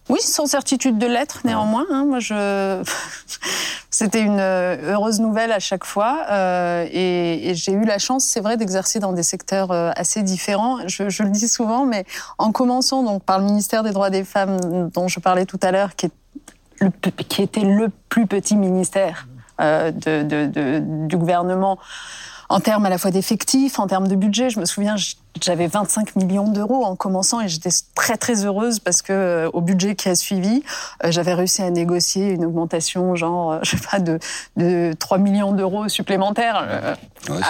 Oui, sans certitude de l'être, néanmoins. Hein. Moi, je... C'était une euh, heureuse nouvelle à chaque fois. Euh, et, j'ai eu la chance, c'est vrai, d'exercer dans des secteurs euh, assez différents. Je, le dis souvent, mais en commençant donc par le ministère des droits des femmes, dont je parlais tout à l'heure, qui, était le plus petit ministère du gouvernement en termes à la fois d'effectifs, en termes de budget. Je me souviens, j'avais 25 millions d'euros en commençant et j'étais très très heureuse parce que euh, au budget qui a suivi, euh, j'avais réussi à négocier une augmentation genre euh, je sais pas de de 3 millions d'euros supplémentaires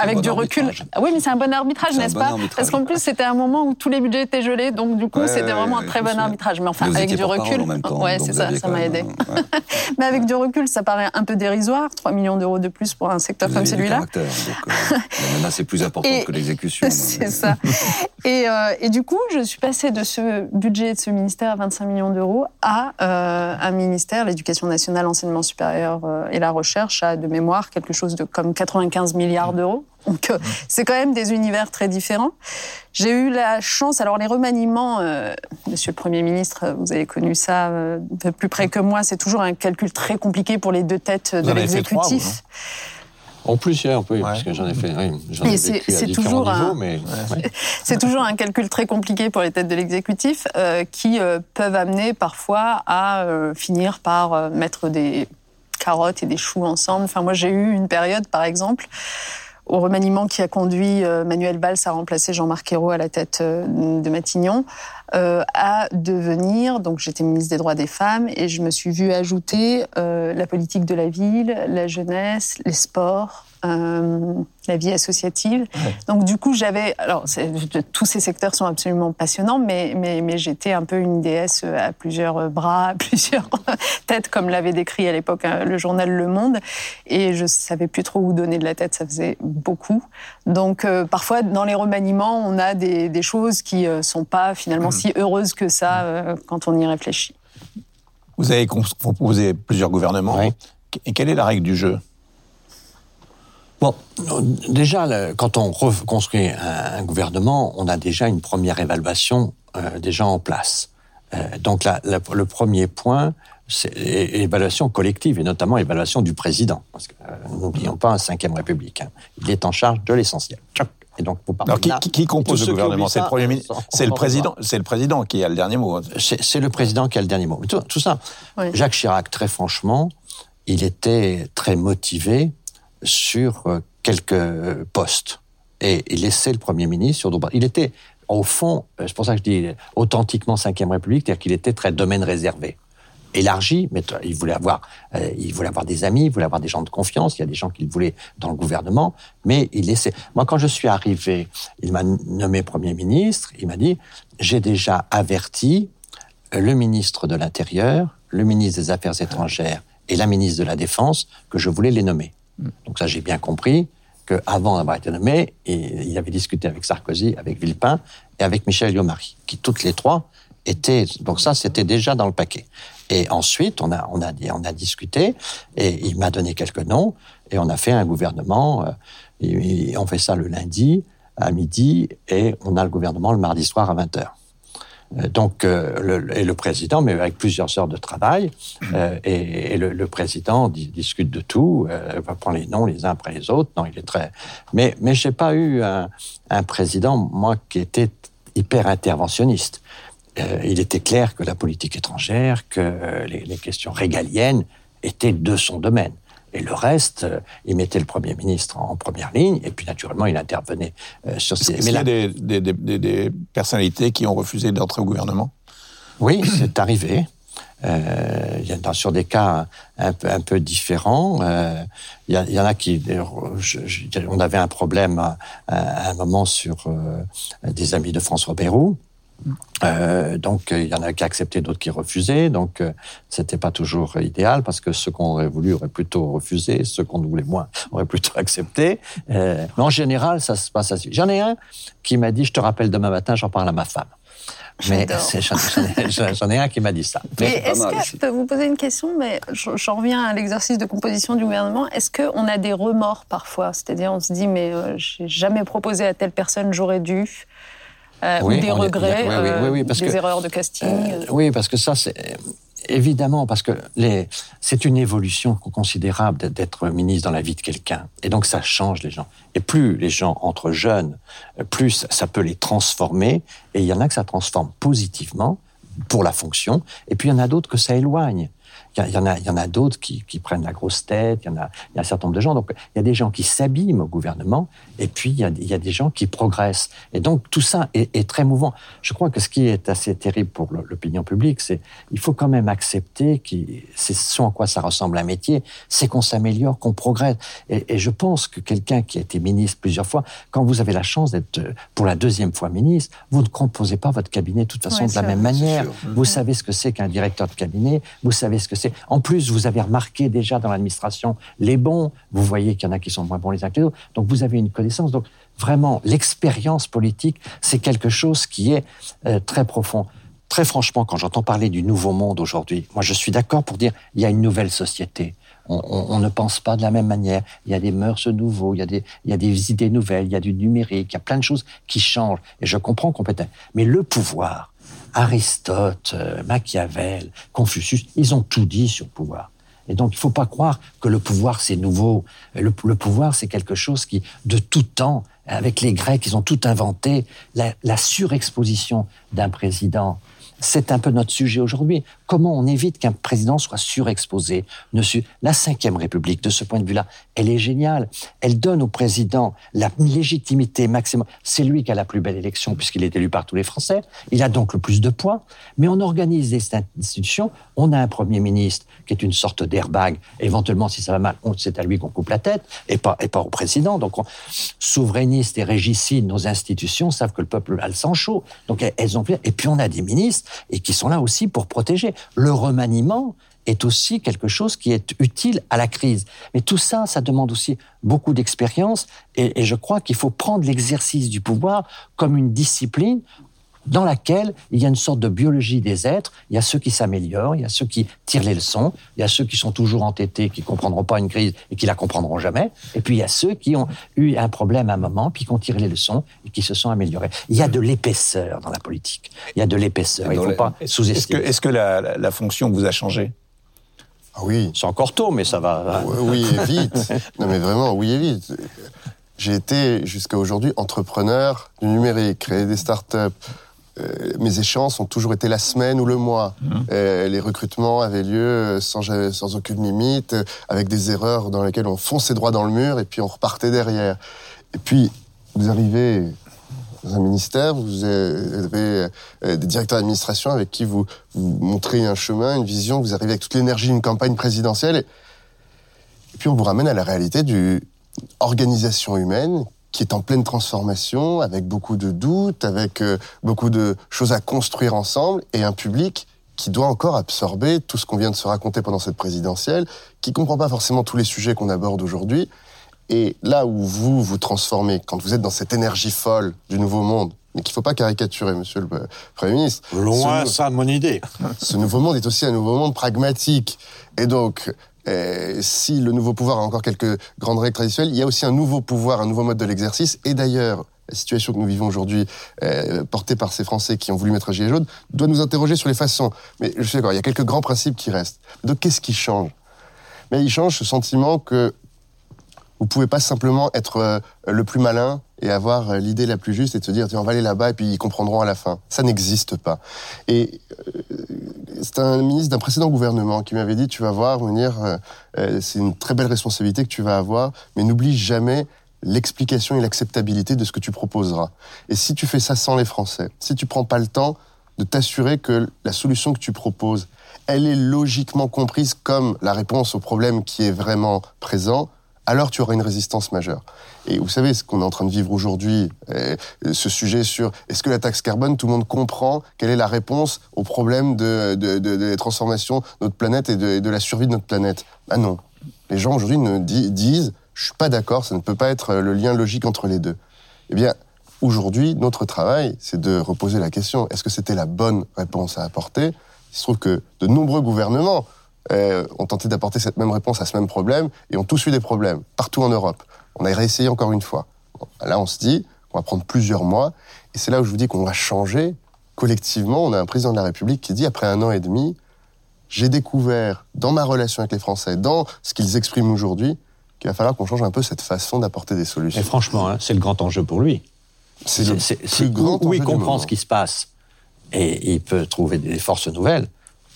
avec du recul. Oui, mais c'est un bon arbitrage, n'est-ce pas? Parce qu'en plus c'était un moment où tous les budgets étaient gelés, donc du coup c'était vraiment un très bon arbitrage. Mais enfin avec du recul, ouais, c'est ça, ça m'a aidé. mais avec du recul, ça paraît un peu dérisoire, 3 millions d'euros de plus pour un secteur comme celui-là.
La menace est plus importante que l'exécution.
C'est ça. et, euh, et, du coup, je suis passée de ce budget de ce ministère à 25 millions d'euros à euh, un ministère, l'éducation nationale, l'enseignement supérieur euh, et la recherche, à de mémoire quelque chose de comme 95 milliards d'euros. Donc euh, c'est quand même des univers très différents. J'ai eu la chance, alors les remaniements, euh, Monsieur le Premier ministre, vous avez connu ça de plus près que moi, c'est toujours un calcul très compliqué pour les deux têtes de l'exécutif.
En plus, un peu, parce que j'en ai fait, j'en ai vécu à toujours niveaux, mais...
c'est toujours un calcul très compliqué pour les têtes de l'exécutif, euh, qui euh, peuvent amener parfois à euh, finir par euh, mettre des carottes et des choux ensemble. Enfin, moi, j'ai eu une période, par exemple, au remaniement qui a conduit Manuel Valls à remplacer Jean-Marc Ayrault à la tête de Matignon, euh, à devenir, donc j'étais ministre des droits des femmes et je me suis vue ajouter euh, la politique de la ville, la jeunesse, les sports, euh, la vie associative. Donc du coup, j'avais, alors tous ces secteurs sont absolument passionnants, mais mais, mais j'étais un peu une déesse à plusieurs bras, à plusieurs têtes, comme l'avait décrit à l'époque hein, le journal Le Monde, et je savais plus trop où donner de la tête. Ça faisait beaucoup. Donc parfois, dans les remaniements, on a des, des choses qui euh, sont pas finalement. Si heureuses que ça euh, quand on y réfléchit.
Vous avez composé plusieurs gouvernements. Et quelle est la règle du jeu?
Bon, déjà, quand on reconstruit un, gouvernement, on a déjà une première évaluation euh, déjà en place. Euh, donc la, la, le premier point, c'est l'évaluation collective et notamment l'évaluation du président. Parce que euh, n'oublions pas un cinquième République. Hein. Il est en charge de l'essentiel.
Et donc, vous Alors, qui, qui, qui compose le gouvernement C'est le premier ministre. C'est le président. C'est le président qui a le dernier mot.
C'est le président qui a le dernier mot. Tout, tout ça. Oui. Jacques Chirac, très franchement, il était très motivé sur euh, quelques postes et, et laisser le Premier ministre sur d'autres. Il était, au fond, euh, c'est pour ça que je dis authentiquement Cinquième République, c'est-à-dire qu'il était très domaine réservé élargi, mais il voulait avoir, euh, il voulait avoir des amis, il voulait avoir des gens de confiance. Il y a des gens qu'il voulait dans le gouvernement, mais il laissait. Moi, quand je suis arrivé, il m'a nommé premier ministre. Il m'a dit j'ai déjà averti le ministre de l'Intérieur, le ministre des Affaires étrangères et la ministre de la Défense que je voulais les nommer. Donc ça, j'ai bien compris qu'avant d'avoir été nommé, il avait discuté avec Sarkozy, avec Villepin et avec Michel Yomari, qui toutes les trois étaient... Donc ça, c'était déjà dans le paquet. Et ensuite, on a, on a, discuté, et il m'a donné quelques noms, et on a fait un gouvernement. Euh, on fait ça le lundi à midi, et on a le gouvernement le mardi soir à 20 heures. Euh, donc, euh, et le président, mais avec plusieurs heures de travail, et, le, président discute de tout, va prendre les noms les uns après les autres. Non, il est très. Mais, mais j'ai pas eu un, un, président, moi, qui était hyper interventionniste. Euh, il était clair que la politique étrangère, que les, les questions régaliennes étaient de son domaine. Et le reste, euh, il mettait le Premier ministre en première ligne, et puis naturellement, il intervenait euh, sur ces...
Mais là, des, des, des, des, personnalités qui ont refusé d'entrer au gouvernement?
Oui, c'est arrivé. Euh, il y a sur des cas un peu, un peu différents. Euh, il, y a, il y en a qui... Je, je, on avait un problème à, à un moment sur euh, des amis de François Bayrou, Euh, donc il y en a qui acceptaient, d'autres qui refusaient. Donc euh, c'était pas toujours idéal parce que ceux qu'on aurait voulu auraient plutôt refusé, ceux qu'on voulait moins auraient plutôt accepté. Euh, mais en général, ça se passe ainsi. J'en ai un qui m'a dit "Je te rappelle demain matin, j'en parle à ma femme." Mais j'en ai un qui m'a dit ça.
est-ce que je peux vous poser une question, mais j'en reviens à l'exercice de composition du gouvernement. Est-ce qu'on a des remords parfois? C'est-à-dire, on se dit, mais euh, j'ai jamais proposé à telle personne, j'aurais dû. Euh, ou des regrets, euh, des erreurs de casting.
oui, parce que ça, c'est Évidemment, parce que c'est une évolution considérable d'être ministre dans la vie de quelqu'un. Et donc, ça change les gens. Et plus les gens entrent jeunes, plus ça peut les transformer. Et il y en a que ça transforme positivement pour la fonction. Et puis, il y en a d'autres que ça éloigne. Il y, en a, il y en a d'autres qui, qui, prennent la grosse tête. Il y en a, il y a un certain nombre de gens. Donc, il y a des gens qui s'abîment au gouvernement, et puis il y, a, il y a des gens qui progressent. Et donc, tout ça est, est, très mouvant. Je crois que ce qui est assez terrible pour l'opinion publique, c'est il faut quand même accepter que c'est ce en quoi ça ressemble à un métier, c'est qu'on s'améliore, qu'on progresse. Et, et, je pense que quelqu'un qui a été ministre plusieurs fois, quand vous avez la chance d'être pour la deuxième fois ministre, vous ne composez pas votre cabinet de toute façon de la même manière. Vous savez ce que c'est qu'un directeur de cabinet. Vous savez ce que c'est en plus, vous avez remarqué déjà dans l'administration les bons. Vous voyez qu'il y en a qui sont moins bons les uns que les autres. Donc, vous avez une connaissance. Donc, vraiment, l'expérience politique, c'est quelque chose qui est euh, très profond. Très franchement, quand j'entends parler du nouveau monde aujourd'hui, moi, je suis d'accord pour dire il y a une nouvelle société. On, ne pense pas de la même manière. Il y a des mœurs nouveaux, il y a des, il y a des idées nouvelles, il y a du numérique, il y a plein de choses qui changent. Et je comprends complètement. Mais le pouvoir, Aristote, euh, Machiavel, Confucius, ils ont tout dit sur le pouvoir. Et donc, il ne faut pas croire que le pouvoir, c'est nouveau. Le, pouvoir, c'est quelque chose qui, de tout temps, avec les Grecs, ils ont tout inventé, la surexposition d'un président c'est un peu notre sujet aujourd'hui. Comment on évite qu'un président soit surexposé La Ve République, de ce point de vue-là, elle est géniale. Elle donne au président la légitimité maximum. C'est lui qui a la plus belle élection puisqu'il est élu par tous les Français. Il a donc le plus de poids. Mais on organise des institutions. On a un Premier ministre qui est une sorte d'airbag. Éventuellement, si ça va mal, c'est à lui qu'on coupe la tête et pas, et pas au président. Donc, on, souverainistes et régicides, nos institutions savent que le peuple a le sang chaud. Donc, elles ont. Et puis, on a des ministres et qui sont là aussi pour protéger. Le remaniement est aussi quelque chose qui est utile à la crise. Mais tout ça, ça demande aussi beaucoup d'expérience et, je crois qu'il faut prendre l'exercice du pouvoir comme une discipline dans laquelle il y a une sorte de biologie des êtres. Il y a ceux qui s'améliorent, il y a ceux qui tirent les leçons, il y a ceux qui sont toujours entêtés, qui comprendront pas une crise et qui la comprendront jamais. Et puis il y a ceux qui ont eu un problème à un moment, puis qui ont tiré les leçons et qui se sont améliorés. Il y a de l'épaisseur dans la politique. Il y a de l'épaisseur. Il ne faut pas sous-estimer.
Est-ce que, la, la, fonction vous a changé?
Ah oui.
C'est encore tôt, mais ça va.
Oui, et vite. non, mais vraiment, oui et vite. J'ai été jusqu'à aujourd'hui entrepreneur du numérique, créer des startups, euh, mes échéances ont toujours été la semaine ou le mois. Mmh. Euh, les recrutements avaient lieu euh, sans, sans aucune limite, avec des erreurs dans lesquelles on fonçait droit dans le mur et puis on repartait derrière. Et puis, vous arrivez dans un ministère, vous avez des directeurs d'administration avec qui vous, vous montrez un chemin, une vision, vous arrivez avec toute l'énergie d'une campagne présidentielle. Et, et puis on vous ramène à la réalité d'une organisation humaine qui est en pleine transformation, avec beaucoup de doutes, avec euh, beaucoup de choses à construire ensemble, et un public qui doit encore absorber tout ce qu'on vient de se raconter pendant cette présidentielle, qui comprend pas forcément tous les sujets qu'on aborde aujourd'hui. Et là où vous vous transformez, quand vous êtes dans cette énergie folle du nouveau monde, mais qu'il faut pas caricaturer, Monsieur le Premier ministre.
Loin ça de mon idée.
Ce nouveau monde est aussi un nouveau monde pragmatique. Et donc, euh, si le nouveau pouvoir a encore quelques grandes règles traditionnelles, il y a aussi un nouveau pouvoir, un nouveau mode de l'exercice. Et d'ailleurs, la situation que nous vivons aujourd'hui, euh, portée par ces Français qui ont voulu mettre un gilet jaune, doit nous interroger sur les façons. Mais je suis d'accord, il y a quelques grands principes qui restent. Donc qu'est-ce qui change? Mais il change ce sentiment que vous pouvez pas simplement être euh, le plus malin et avoir euh, l'idée la plus juste et de se dire tiens on va aller là-bas et puis ils comprendront à la fin. Ça n'existe pas. Et euh, c'est un ministre d'un précédent gouvernement qui m'avait dit tu vas voir venir c'est une très belle responsabilité que tu vas avoir mais n'oublie jamais l'explication et l'acceptabilité de ce que tu proposeras. Et si tu fais ça sans les Français, si tu prends pas le temps de t'assurer que la solution que tu proposes, elle est logiquement comprise comme la réponse au problème qui est vraiment présent, alors tu auras une résistance majeure. Et vous savez, ce qu'on est en train de vivre aujourd'hui, euh, ce sujet sur est-ce que la taxe carbone, tout le monde comprend quelle est la réponse au problème de, de, de, la transformation de notre planète et de, de la survie de notre planète? Ah non. Les gens aujourd'hui disent, je suis pas d'accord, ça ne peut pas être le lien logique entre les deux. Eh bien, aujourd'hui, notre travail, c'est de reposer la question, est-ce que c'était la bonne réponse à apporter? Il se trouve que de nombreux gouvernements euh, ont tenté d'apporter cette même réponse à ce même problème et ont tous eu des problèmes, partout en Europe. On a réessayé encore une fois. là, on se dit qu'on va prendre plusieurs mois, et c'est là où je vous dis qu'on va changer collectivement. On a un président de la République qui dit, après un an et demi, j'ai découvert dans ma relation avec les Français, dans ce qu'ils expriment aujourd'hui, qu'il va falloir qu'on change un peu cette façon d'apporter des solutions.
Et franchement, hein, c'est le grand enjeu pour lui.
C'est le plus grand
où, où il comprend ce qui se passe et il peut trouver des forces nouvelles.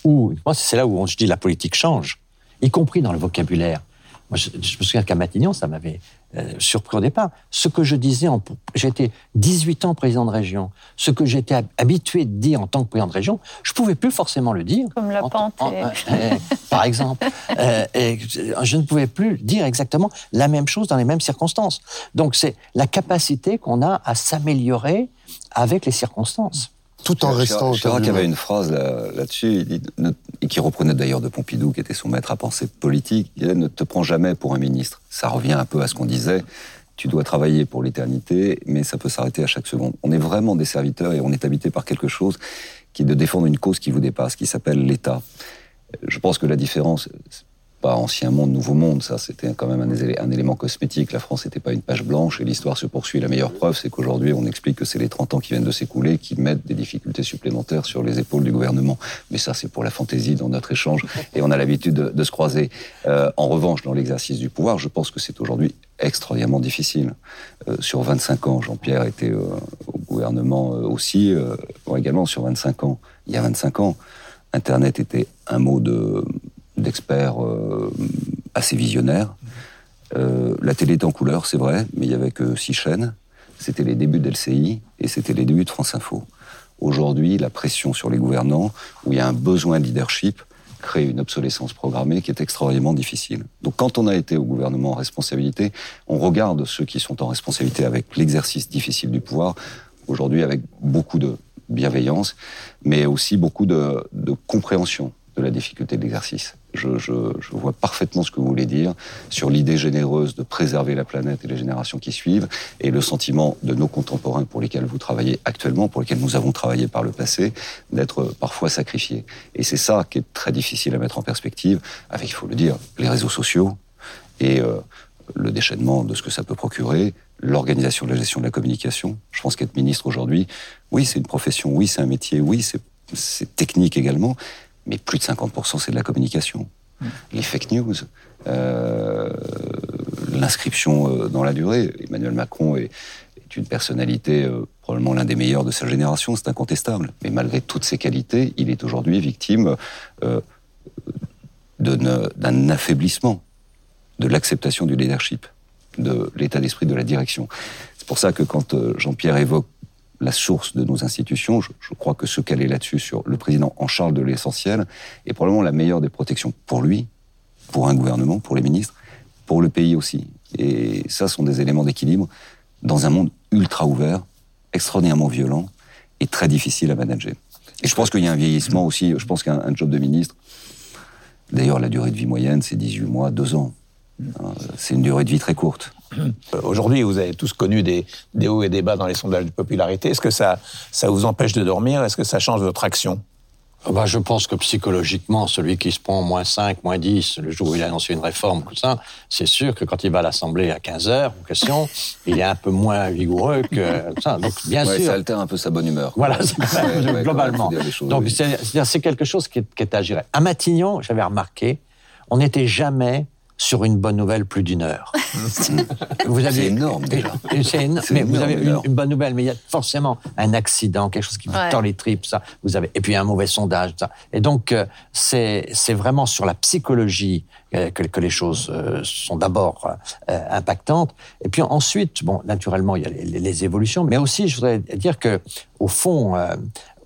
Ou moi, c'est là où je dis la politique change, y compris dans le vocabulaire. Moi, je, je me souviens qu'à Matignon, ça m'avait euh, surpris au départ. Ce que je disais, j'étais 18 ans président de région, ce que j'étais habitué de dire en tant que président de région, je pouvais plus forcément le dire.
Comme la pente.
Euh, par exemple. Euh, et je ne pouvais plus dire exactement la même chose dans les mêmes circonstances. Donc c'est la capacité qu'on a à s'améliorer avec les circonstances
tout en restant
Chirac avait une phrase là-dessus, et qui reprenait d'ailleurs de Pompidou, qui était son maître à penser politique. Il disait Ne te prends jamais pour un ministre. Ça revient un peu à ce qu'on disait. Tu dois travailler pour l'éternité, mais ça peut s'arrêter à chaque seconde. On est vraiment des serviteurs et on est habité par quelque chose qui est de défendre une cause qui vous dépasse, qui s'appelle l'État. Je pense que la différence, pas ancien monde, nouveau monde, ça c'était quand même un, élément cosmétique. La France n'était pas une page blanche et l'histoire se poursuit. La meilleure preuve, c'est qu'aujourd'hui on explique que c'est les 30 ans qui viennent de s'écouler qui mettent des difficultés supplémentaires sur les épaules du gouvernement. Mais ça c'est pour la fantaisie dans notre échange et on a l'habitude de, se croiser. Euh, en revanche, dans l'exercice du pouvoir, je pense que c'est aujourd'hui extraordinairement difficile. Euh, sur 25 ans, Jean-Pierre était euh, au gouvernement aussi, également sur 25 ans. Il y a 25 ans, Internet était un mot de d'experts euh, assez visionnaires. Euh, la télé est en couleur, c'est vrai, mais il y avait que six chaînes. C'était les débuts d'LCI et c'était les débuts de France Info. Aujourd'hui, la pression sur les gouvernants, où il y a un besoin de leadership, crée une obsolescence programmée qui est extraordinairement difficile. Donc quand on a été au gouvernement en responsabilité, on regarde ceux qui sont en responsabilité avec l'exercice difficile du pouvoir, aujourd'hui avec beaucoup de bienveillance, mais aussi beaucoup de compréhension de la difficulté de l'exercice. Je, je, je, vois parfaitement ce que vous voulez dire sur l'idée généreuse de préserver la planète et les générations qui suivent, et le sentiment de nos contemporains pour lesquels vous travaillez actuellement, pour lesquels nous avons travaillé par le passé, d'être parfois sacrifiés. Et c'est ça qui est très difficile à mettre en perspective, avec, il faut le dire, les réseaux sociaux et euh, le déchaînement de ce que ça peut procurer, l'organisation de la gestion de la communication. Je pense qu'être ministre aujourd'hui, oui, c'est une profession, oui, c'est un métier, oui, c'est technique également, mais plus de 50% c'est de la communication. Mm. Les fake news, euh, l'inscription euh, dans la durée. Emmanuel Macron est, une personnalité euh, probablement l'un des meilleurs de sa génération, c'est incontestable. Mais malgré toutes ses qualités, il est aujourd'hui victime d'un affaiblissement de l'acceptation du leadership, de l'état d'esprit de la direction. C'est pour ça que quand Jean-Pierre évoque la source de nos institutions. Je, crois que ce qu'elle est là-dessus sur le président en charge de l'essentiel est probablement la meilleure des protections pour lui, pour un gouvernement, pour les ministres, pour le pays aussi. Et ça sont des éléments d'équilibre dans un monde ultra ouvert, extraordinairement violent et très difficile à manager. Et je pense qu'il y a un vieillissement aussi. Je pense qu'un job de ministre, d'ailleurs, la durée de vie moyenne, c'est 18 mois, 2 ans. Hein, c'est une durée de vie très courte.
Aujourd'hui, vous avez tous connu des, hauts et des bas dans les sondages de popularité. Est-ce que ça, ça vous empêche de dormir? Est-ce que ça change votre action?
Ah bah, je pense que psychologiquement, celui qui se prend moins 5, moins 10, le jour où il a annoncé une réforme, tout ça, c'est sûr que quand il va à l'Assemblée à 15 heures, en question, il est un peu moins vigoureux que ça. Donc, bien sûr.
Ça altère un peu sa bonne humeur.
Voilà, globalement. Donc, c'est quelque chose qui est, qui est à gérer. À Matignon, j'avais remarqué, on n'était jamais sur une bonne nouvelle plus d'une heure.
vous avez, c'est énorme déjà.
mais vous avez une, bonne nouvelle, mais il y a forcément un accident, quelque chose qui vous tord les tripes, ça. Vous avez, et puis un mauvais sondage, ça. Et donc euh, c'est c'est vraiment sur la psychologie euh, que, que les choses euh, sont d'abord impactantes. Et puis ensuite, bon, naturellement, il y a les, les, évolutions, mais aussi, je voudrais dire que au fond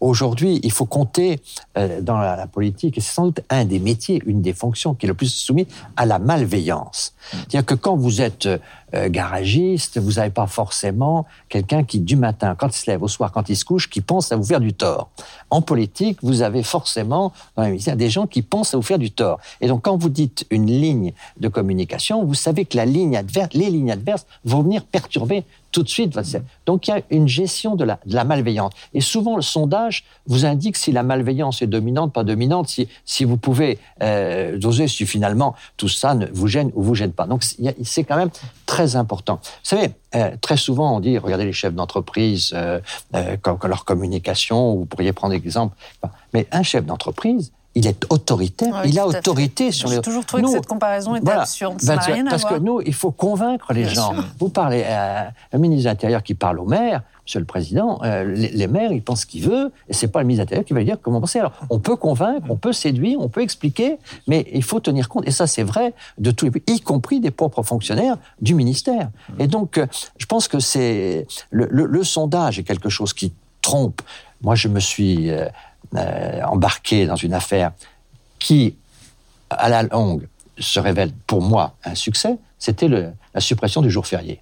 aujourd'hui, il faut compter euh, dans la, politique, et c'est sans doute un des métiers, une des fonctions qui est le plus soumis à la malveillance. C'est-à-dire que quand vous êtes euh, garagiste, vous n'avez pas forcément quelqu'un qui, du matin, quand il se lève, au soir, quand il se couche, qui pense à vous faire du tort. En politique, vous avez forcément dans des gens qui pensent à vous faire du tort. Et donc, quand vous dites une ligne de communication, vous savez que la ligne adverse, les lignes adverses vont venir perturber tout de suite. Donc il y a une gestion de la, malveillance. Et souvent, le sondage vous indique si la malveillance est dominante, pas dominante, si, si vous pouvez euh, doser si finalement tout ça ne vous gêne ou vous gêne pas. Donc c'est quand même très important. Vous savez, euh, très souvent on dit, regardez les chefs d'entreprise, euh, euh, leur communication, vous pourriez prendre l'exemple. Mais un chef d'entreprise, il est autoritaire, il a autorité sur les.
J'ai toujours trouvé que cette comparaison était absurde. Ça
n'a rien parce que nous, il faut convaincre les gens. Vous parlez à un ministre de l'Intérieur qui parle au maire, Monsieur le Président, euh, les, maires, ils pensent ce qu'ils veulent, et c'est pas le ministre de qui va lui dire comment penser. Alors, on peut convaincre, on peut séduire, on peut expliquer, mais il faut tenir compte, et ça c'est vrai de tous les y compris des propres fonctionnaires du ministère. Et donc, euh, je pense que c'est le, sondage est quelque chose qui trompe. Moi, je me suis euh, embarqué dans une affaire qui, à la longue, se révèle pour moi un succès, c'était la suppression du jour férié.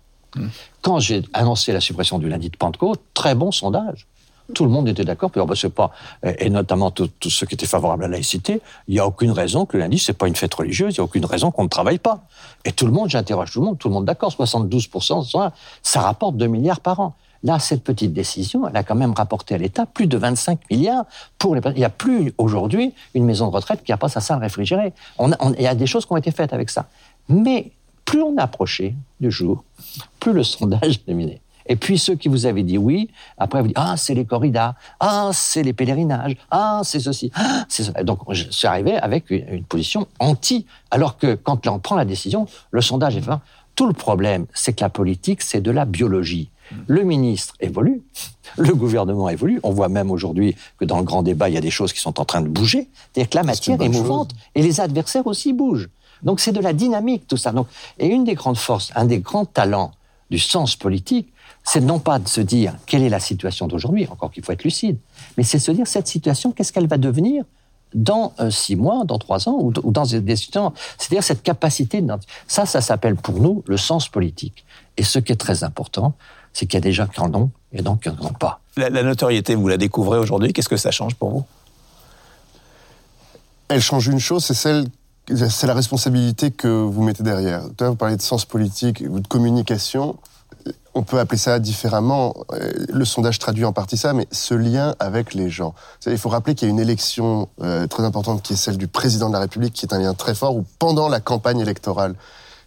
Quand j'ai annoncé la suppression du lundi de Pentecôte, très bon sondage. Tout le monde était d'accord, bah, et notamment tous ceux qui étaient favorables à la laïcité, il n'y a aucune raison que le lundi, c'est pas une fête religieuse, il n'y a aucune raison qu'on ne travaille pas. Et tout le monde, j'interroge tout le monde, tout le monde d'accord, 72%, ça rapporte 2 milliards par an. Là, cette petite décision, elle a quand même rapporté à l'État plus de 25 milliards pour les. Il n'y a plus aujourd'hui une maison de retraite qui n'a pas sa salle réfrigérée. il y a des choses qui ont été faites avec ça. Mais plus on approchait du jour, plus le sondage miné. Et puis ceux qui vous avaient dit oui, après vous dites ah c'est les corridas, ah c'est les pèlerinages, ah c'est ceci, ah, c'est cela. Donc je suis arrivé avec une, position anti, alors que quand on prend la décision, le sondage est fait. Tout le problème, c'est que la politique, c'est de la biologie. Le ministre évolue, le gouvernement évolue. On voit même aujourd'hui que dans le grand débat, il y a des choses qui sont en train de bouger. C'est-à-dire que la matière est mouvante et les adversaires aussi bougent. Donc c'est de la dynamique tout ça. Donc, et une des grandes forces, un des grands talents du sens politique, c'est non pas de se dire quelle est la situation d'aujourd'hui, encore qu'il faut être lucide, mais c'est se dire cette situation, qu'est-ce qu'elle va devenir dans euh, six mois, dans trois ans, ou, dans des situations. C'est-à-dire cette capacité. Ça, ça s'appelle pour nous le sens politique. Et ce qui est très important, c'est qu'il y a des gens qui en ont et donc qui n'en ont pas.
La, notoriété, vous la découvrez aujourd'hui, qu'est-ce que ça change pour vous?
Elle change une chose, c'est celle c'est la responsabilité que vous mettez derrière. Vous parlez de sens politique de communication. On peut appeler ça différemment. Euh, le sondage traduit en partie ça, mais ce lien avec les gens. Il faut rappeler qu'il y a une élection euh, très importante qui est celle du président de la République, qui est un lien très fort, où pendant la campagne électorale,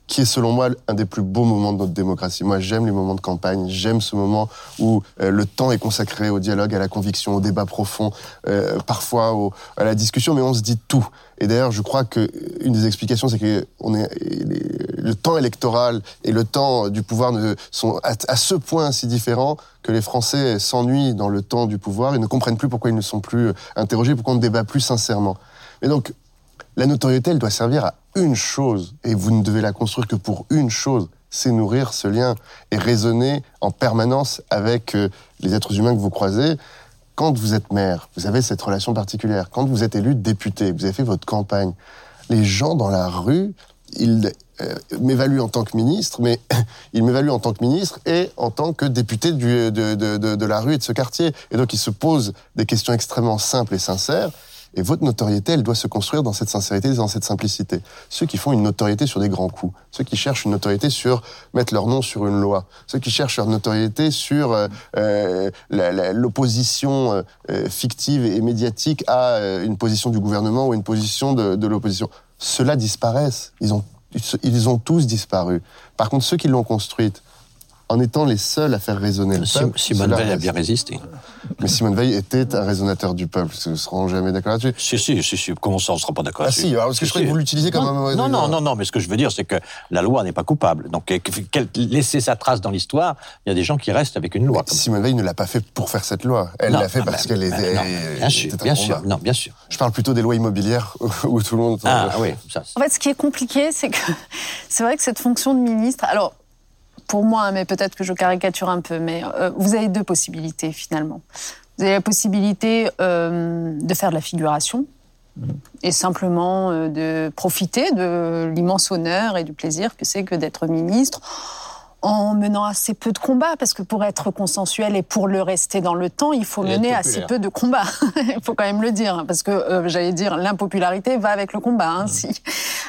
qui est selon moi un des plus beaux moments de notre démocratie. Moi, j'aime les moments de campagne, j'aime ce moment où euh, le temps est consacré au dialogue, à la conviction, au débat profond, euh, parfois à la discussion, mais on se dit tout. Et d'ailleurs, je crois que une des explications, c'est que le temps électoral et le temps du pouvoir sont à, ce point si différents que les Français s'ennuient dans le temps du pouvoir et ne comprennent plus pourquoi ils ne sont plus interrogés, pourquoi on ne débat plus sincèrement. Donc, la notoriété, elle doit servir à une chose, et vous ne devez la construire que pour une chose, c'est nourrir ce lien et raisonner en permanence avec euh, les êtres humains que vous croisez. Quand vous êtes maire, vous avez cette relation particulière. Quand vous êtes élu député, vous avez fait votre campagne, les gens dans la rue, ils euh, m'évaluent en tant que ministre, mais ils m'évaluent en tant que ministre et en tant que député de, de la rue et de ce quartier. Et donc ils se posent des questions extrêmement simples et sincères. Et votre notoriété, elle doit se construire dans cette sincérité, dans cette simplicité. Ceux qui font une notoriété sur des grands coups, ceux qui cherchent une notoriété sur mettre leur nom sur une loi, ceux qui cherchent leur notoriété sur euh, euh l'opposition euh, fictive et médiatique à une position du gouvernement ou une position de, de l'opposition, ceux-là disparaissent. Ils ont, ils ont tous disparu. Par contre, ceux qui l'ont construite, en étant les seuls à faire résonner le peuple.
Simone Veil a bien résisté.
Mais Simone Veil était un résonateur du peuple. Ils ne seront jamais d'accord là-dessus.
Si, si, si, si. Comment ça, on ne sera pas d'accord
ah, là-dessus Ah si, parce que je croyais que vous l'utilisez comme
non,
un...
Non, non, non, non, mais ce que je veux dire, c'est que la loi n'est pas coupable. Donc, laisser sa trace dans l'histoire, il y a des gens qui restent avec une loi.
Simone Veil ne l'a pas fait pour faire cette loi. Elle l'a fait parce qu'elle était...
bien sûr, bien sûr, non, bien sûr.
Je parle plutôt des lois immobilières où tout le monde...
Ah oui, ça.
En fait, ce qui est compliqué, c'est que c'est vrai que cette fonction de ministre... Alors, pour moi, mais peut-être que je caricature un peu, mais euh, vous avez deux possibilités finalement. Vous avez la possibilité euh, de faire de la figuration et simplement euh, de profiter de l'immense honneur et du plaisir que c'est que d'être ministre en menant assez peu de combats, parce que pour être consensuel et pour le rester dans le temps, il faut mener assez peu de combats. il faut quand même le dire, parce que euh, j'allais dire l'impopularité va avec le combat. Hein, si.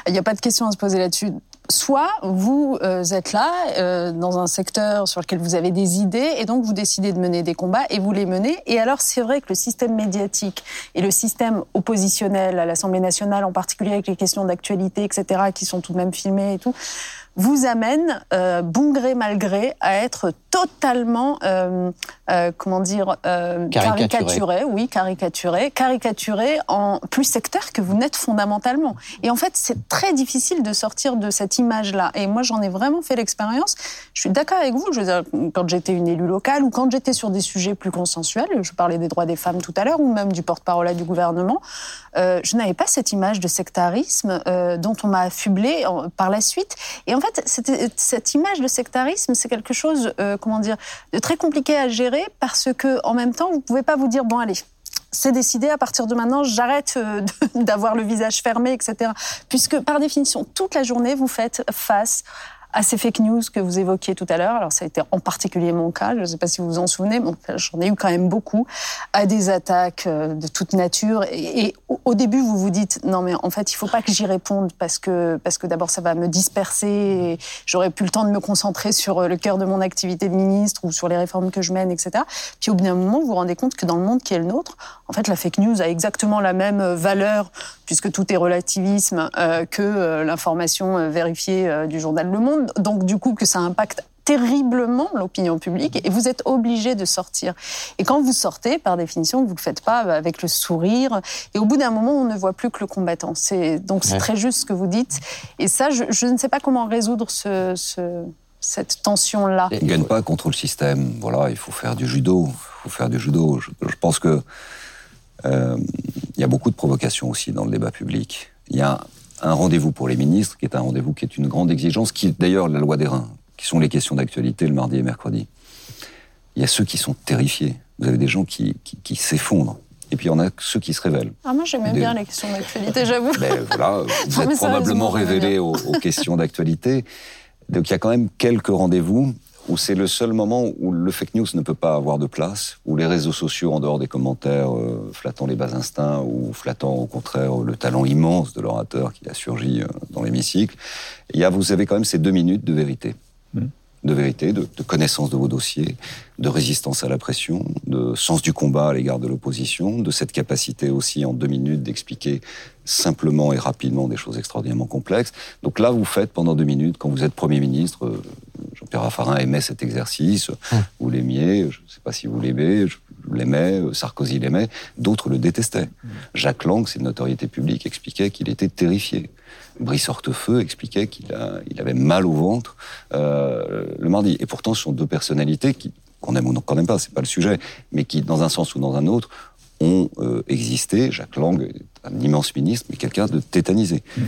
Il n'y a pas de question à se poser là-dessus soit vous euh, êtes là euh, dans un secteur sur lequel vous avez des idées et donc vous décidez de mener des combats et vous les menez. Et alors c'est vrai que le système médiatique et le système oppositionnel à l'Assemblée nationale, en particulier avec les questions d'actualité, etc., qui sont tout de même filmées et tout, vous amène, euh, bon gré mal gré, à être totalement, euh, euh, comment dire, euh, caricaturé. oui, caricaturé, caricaturé en plus secteur que vous n'êtes fondamentalement. Et en fait, c'est très difficile de sortir de cette image-là. Et moi, j'en ai vraiment fait l'expérience. Je suis d'accord avec vous. Je veux dire, quand j'étais une élue locale ou quand j'étais sur des sujets plus consensuels, je parlais des droits des femmes tout à l'heure, ou même du porte-parole du gouvernement, je n'avais pas cette image de sectarisme dont on m'a affublé par la suite. Et en fait, cette image de sectarisme, c'est quelque chose, comment dire, de très compliqué à gérer parce que en même temps, vous pouvez pas vous dire bon allez, c'est décidé, à partir de maintenant, j'arrête d'avoir le visage fermé, etc. Puisque, par définition, toute la journée, vous faites face à ces fake news que vous évoquiez tout à l'heure. Alors ça a été en particulier mon cas, je ne sais pas si vous vous en souvenez, mais j'en ai eu quand même beaucoup, à des attaques euh, de toute nature. Et, au début, vous vous dites, non mais en fait, il ne faut pas que j'y réponde parce que, parce que d'abord, ça va me disperser et j'aurai plus le temps de me concentrer sur euh, le cœur de mon activité de ministre ou sur les réformes que je mène, etc. Puis au bout d'un moment, vous vous rendez compte que dans le monde qui est le nôtre, en fait, la fake news a exactement la même euh, valeur, puisque tout est relativisme, que l'information vérifiée du journal Le Monde donc du coup que ça impacte terriblement l'opinion publique et vous êtes obligé de sortir. Et quand vous sortez, par définition, vous ne le faites pas avec le sourire. Et au bout d'un moment, on ne voit plus que le combattant. C'est donc c'est très juste ce que vous dites. Et ça, je, ne sais pas comment résoudre ce, cette tension-là.
On ne gagne pas contre le système. Voilà, il faut faire du judo. Il faut faire du judo. Je, pense que euh, il y a beaucoup de provocations aussi dans le débat public. Il y a un rendez-vous pour les ministres, qui est un rendez-vous qui est une grande exigence, qui est d'ailleurs la loi des reins, qui sont les questions d'actualité le mardi et mercredi. Il y a ceux qui sont terrifiés. Vous avez des gens qui, qui, s'effondrent. Et puis il y en a ceux qui se révèlent.
Ah, moi j'aimais bien les questions d'actualité, j'avoue.
Ben, voilà, vous êtes probablement révélé aux, aux questions d'actualité. Donc il y a quand même quelques rendez-vous où c'est le seul moment où le fake news ne peut pas avoir de place, où les réseaux sociaux, en dehors des commentaires euh, flattant les bas instincts ou flattant au contraire le talent immense de l'orateur qui a surgi euh, dans l'hémicycle, il y a, vous avez quand même ces deux minutes de vérité. Mmh de vérité, de, connaissance de vos dossiers, de résistance à la pression, de sens du combat à l'égard de l'opposition, de cette capacité aussi en deux minutes d'expliquer simplement et rapidement des choses extraordinairement complexes. Donc là, vous faites pendant deux minutes, quand vous êtes Premier ministre, euh, Jean-Pierre Raffarin aimait cet exercice, hum. vous l'aimiez, je ne sais pas si vous l'aimez, je l'aimais, Sarkozy l'aimait, d'autres le détestaient. Hum. Jacques Lang, c'est une notoriété publique, expliquait qu'il était terrifié. Brice Hortefeux expliquait qu'il il avait mal au ventre euh, le mardi. Et pourtant, ce sont deux personnalités qui, qu'on aime ou qu'on n'aime pas, c'est pas le sujet, mais qui, dans un sens ou dans un autre, ont euh, existé. Jacques Lang est un immense ministre, mais quelqu'un de tétanisé. Mmh.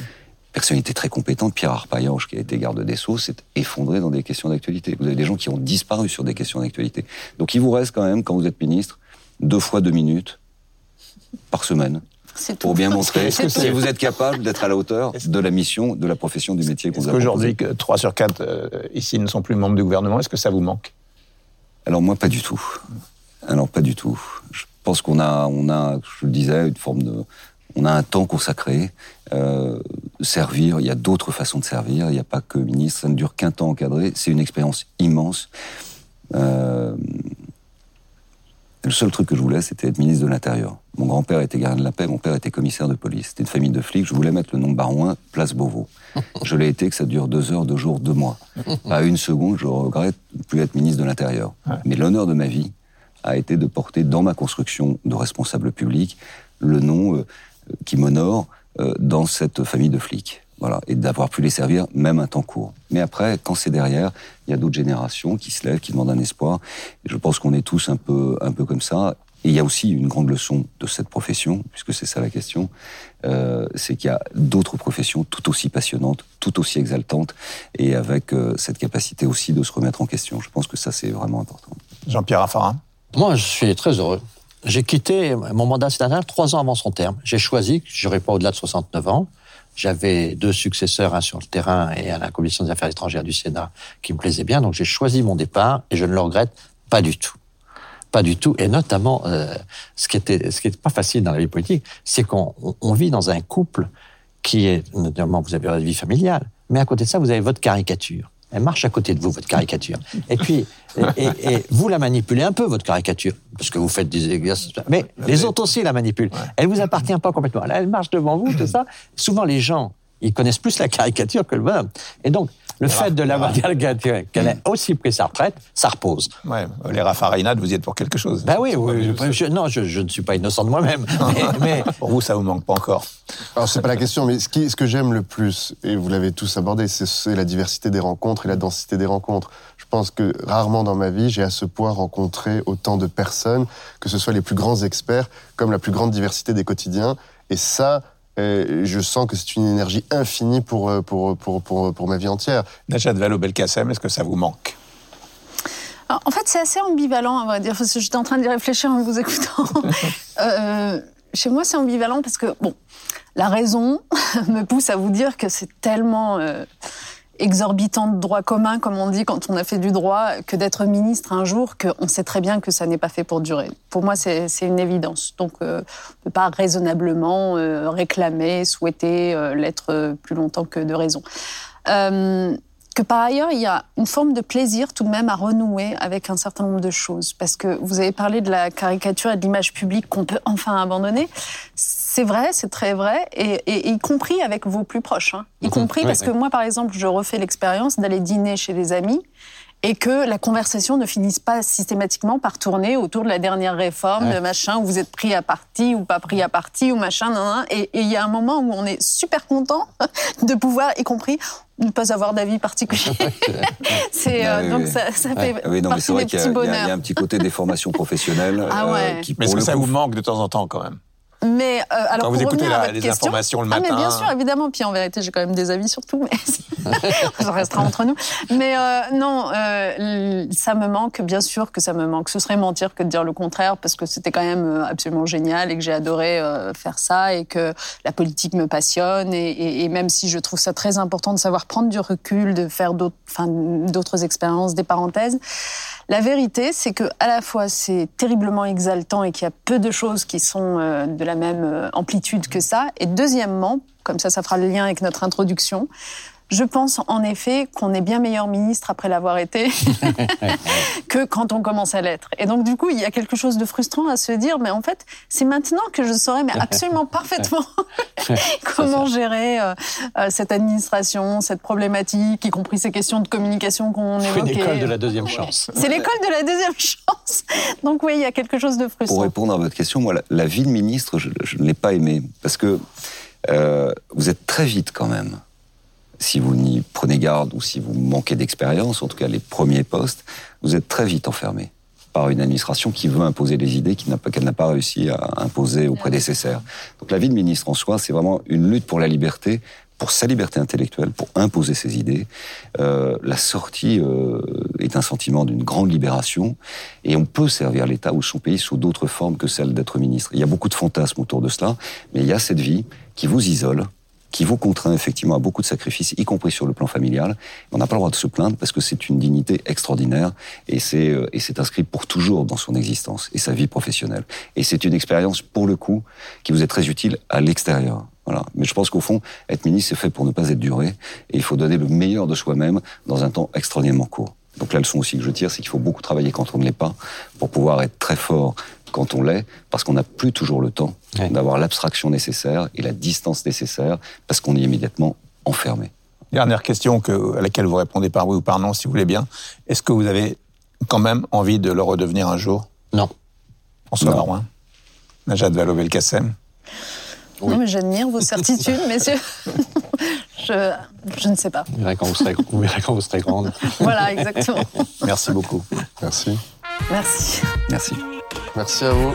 Personnalité très compétente, Pierre Arpaillange, qui a été garde des Sceaux, s'est effondré dans des questions d'actualité. Vous avez des gens qui ont disparu sur des questions d'actualité. Donc il vous reste quand même, quand vous êtes ministre, deux fois deux minutes par semaine pour bien montrer si vous êtes capable d'être à la hauteur de la mission, de la profession, du métier qu'on vous a
Aujourd'hui, 3 sur 4 euh, ici ne sont plus membres du gouvernement, est-ce que ça vous manque?
Alors moi, pas du tout. Alors pas du tout. Je pense qu'on a, on a, je le disais, une forme de, on a un temps consacré. Euh, servir, il y a d'autres façons de servir. Il n'y a pas que ministre. Ça ne dure qu'un temps encadré. C'est une expérience immense. Euh, le seul truc que je voulais, c'était être ministre de l'Intérieur. Mon grand-père était gardien de la paix, mon père était commissaire de police. C'était une famille de flics. Je voulais mettre le nom Barouin, place Beauvau. Je l'ai été, que ça dure deux heures, deux jours, deux mois. Pas une seconde, je regrette de plus être ministre de l'Intérieur. Mais l'honneur de ma vie a été de porter dans ma construction de responsable public le nom euh, qui m'honore dans cette famille de flics. Voilà, et d'avoir pu les servir même un temps court. Mais après, quand c'est derrière, il y a d'autres générations qui se lèvent, qui demandent un espoir. Et je pense qu'on est tous un peu, un peu comme ça. Et il y a aussi une grande leçon de cette profession, puisque c'est ça la question, euh, c'est qu'il y a d'autres professions tout aussi passionnantes, tout aussi exaltantes, et avec euh, cette capacité aussi de se remettre en question. Je pense que ça, c'est vraiment important.
Jean-Pierre Raffarin?
Moi, je suis très heureux. J'ai quitté mon mandat sénatorial trois ans avant son terme. J'ai choisi que je pas au-delà de 69 ans. J'avais deux successeurs, un sur le terrain et à la Commission des affaires étrangères du Sénat, qui me plaisaient bien. Donc j'ai choisi mon départ et je ne le regrette pas du tout. Pas du tout. Et notamment, euh, ce qui était, ce qui était pas facile dans la vie politique, c'est qu'on on vit dans un couple qui est, notamment, vous avez la vie familiale, mais à côté de ça, vous avez votre caricature. Elle marche à côté de vous, votre caricature. Et puis, et, vous la manipulez un peu, votre caricature, parce que vous faites des exercices. Mais les autres aussi la manipulent. Elle vous appartient pas complètement. Elle marche devant vous, tout ça. Souvent, les gens, ils connaissent plus la caricature que le bonhomme. Et donc, le fait de l'avoir qu'elle ait aussi pris sa retraite, ça repose.
Ouais, les raffarinades, vous y êtes pour quelque chose.
Ben oui, oui. Je, non, je, ne suis pas innocent de moi-même.
mais, pour vous, ça vous manque pas encore.
Alors, c'est pas la question, mais ce, qui, ce que j'aime le plus, et vous l'avez tous abordé, c'est la diversité des rencontres et la densité des rencontres. Je pense que rarement dans ma vie, j'ai à ce point rencontré autant de personnes, que ce soit les plus grands experts, comme la plus grande diversité des quotidiens. Et ça, je sens que c'est une énergie infinie pour, euh, pour, pour, pour, pour ma vie entière.
Najat Vallaud-Belkacem, est-ce que ça vous manque?
En fait, c'est assez ambivalent, à vrai dire, parce que j'étais en train d'y réfléchir en vous écoutant. euh, chez moi, c'est ambivalent parce que, bon, la raison me pousse à vous dire que c'est tellement... Euh, exorbitant de droit commun, comme on dit quand on a fait du droit, que d'être ministre un jour, qu'on sait très bien que ça n'est pas fait pour durer. Pour moi, c'est une évidence. Donc, euh, on ne peut pas raisonnablement euh, réclamer, souhaiter euh, l'être plus longtemps que de raison. que par ailleurs, il y a une forme de plaisir tout de même à renouer avec un certain nombre de choses. Parce que vous avez parlé de la caricature et de l'image publique qu'on peut enfin abandonner c'est vrai, c'est très vrai, et, y compris avec vos plus proches. Hein. Y mhm. compris parce que moi, par exemple, je refais l'expérience d'aller dîner chez des amis et que la conversation ne finisse pas systématiquement par tourner autour de la dernière réforme, de machin, où vous êtes pris à partie ou pas pris à partie ou machin, nan, et il y a un moment où on est super content de pouvoir, y compris, ne pas avoir d'avis particulier. c'est euh, donc ça, ça fait oui, non, mais c'est vrai qu'il y,
a un petit côté des formations professionnelles
ah ouais.
Euh, qui, mais est-ce que ça vous manque de temps en temps quand même?
Mais euh, alors
quand vous écoutez les informations le matin,
ah, mais bien sûr, évidemment. Puis en vérité, j'ai quand même des avis sur tout, mais ça restera entre nous. Mais euh, non, euh, ça me manque, bien sûr que ça me manque. Ce serait mentir que de dire le contraire, parce que c'était quand même euh, absolument génial et que j'ai adoré euh, faire ça et que la politique me passionne et, et, et, même si je trouve ça très important de savoir prendre du recul, de faire d'autres, enfin, d'autres expériences, des parenthèses. La vérité, c'est que à la fois c'est terriblement exaltant et qu'il y a peu de choses qui sont euh, de la même euh, amplitude que ça. Et deuxièmement, comme ça, ça fera le lien avec notre introduction, je pense en effet qu'on est bien meilleur ministre après l'avoir été que quand on commence à l'être. Et donc du coup, il y a quelque chose de frustrant à se dire, mais en fait, c'est maintenant que je saurais mais absolument parfaitement comment gérer euh, euh, cette administration, cette problématique, y compris ces questions de communication qu'on évoquait.
C'est l'école de la deuxième chance.
C'est l'école de la deuxième chance. Donc oui, il y a quelque chose de frustrant.
Pour répondre à votre question, moi, la, vie de ministre, je, ne l'ai pas aimée parce que euh, vous êtes très vite quand même si vous n'y prenez garde ou si vous manquez d'expérience, en tout cas les premiers postes, vous êtes très vite enfermé par une administration qui veut imposer des idées qu'elle n'a pas réussi à imposer aux prédécesseurs. Donc la vie de ministre en soi, c'est vraiment une lutte pour la liberté, pour sa liberté intellectuelle, pour imposer ses idées. Euh, la sortie euh, est un sentiment d'une grande libération et on peut servir l'État ou son pays sous d'autres formes que celle d'être ministre. Il y a beaucoup de fantasmes autour de cela, mais il y a cette vie qui vous isole, qui vous contraint effectivement à beaucoup de sacrifices, y compris sur le plan familial. On n'a pas le droit de se plaindre parce que c'est une dignité extraordinaire et c'est euh, et c'est inscrit pour toujours dans son existence et sa vie professionnelle. Et c'est une expérience pour le coup qui vous est très utile à l'extérieur. Voilà. Mais je pense qu'au fond, être ministre, c'est fait pour ne pas être duré et il faut donner le meilleur de soi-même dans un temps extraordinairement court. Donc la leçon aussi que je tire, c'est qu'il faut beaucoup travailler quand on ne l'est pas pour pouvoir être très fort quand on l'est, parce qu'on n'a plus toujours le temps d'avoir l'abstraction nécessaire et la distance nécessaire, parce qu'on est immédiatement enfermé.
Dernière question que, à laquelle vous répondez par oui ou par non, si vous voulez bien. Est-ce que vous avez quand même envie de le redevenir un jour?
Non.
François Barouin Najat Vallaud-Belkacem
oui. Non, mais j'admire vos certitudes, messieurs. je, je, ne sais pas.
Vous verrez quand vous serez, vous verrez quand vous serez grande.
voilà, exactement.
Merci beaucoup.
Merci.
Merci.
Merci.
Merci à vous.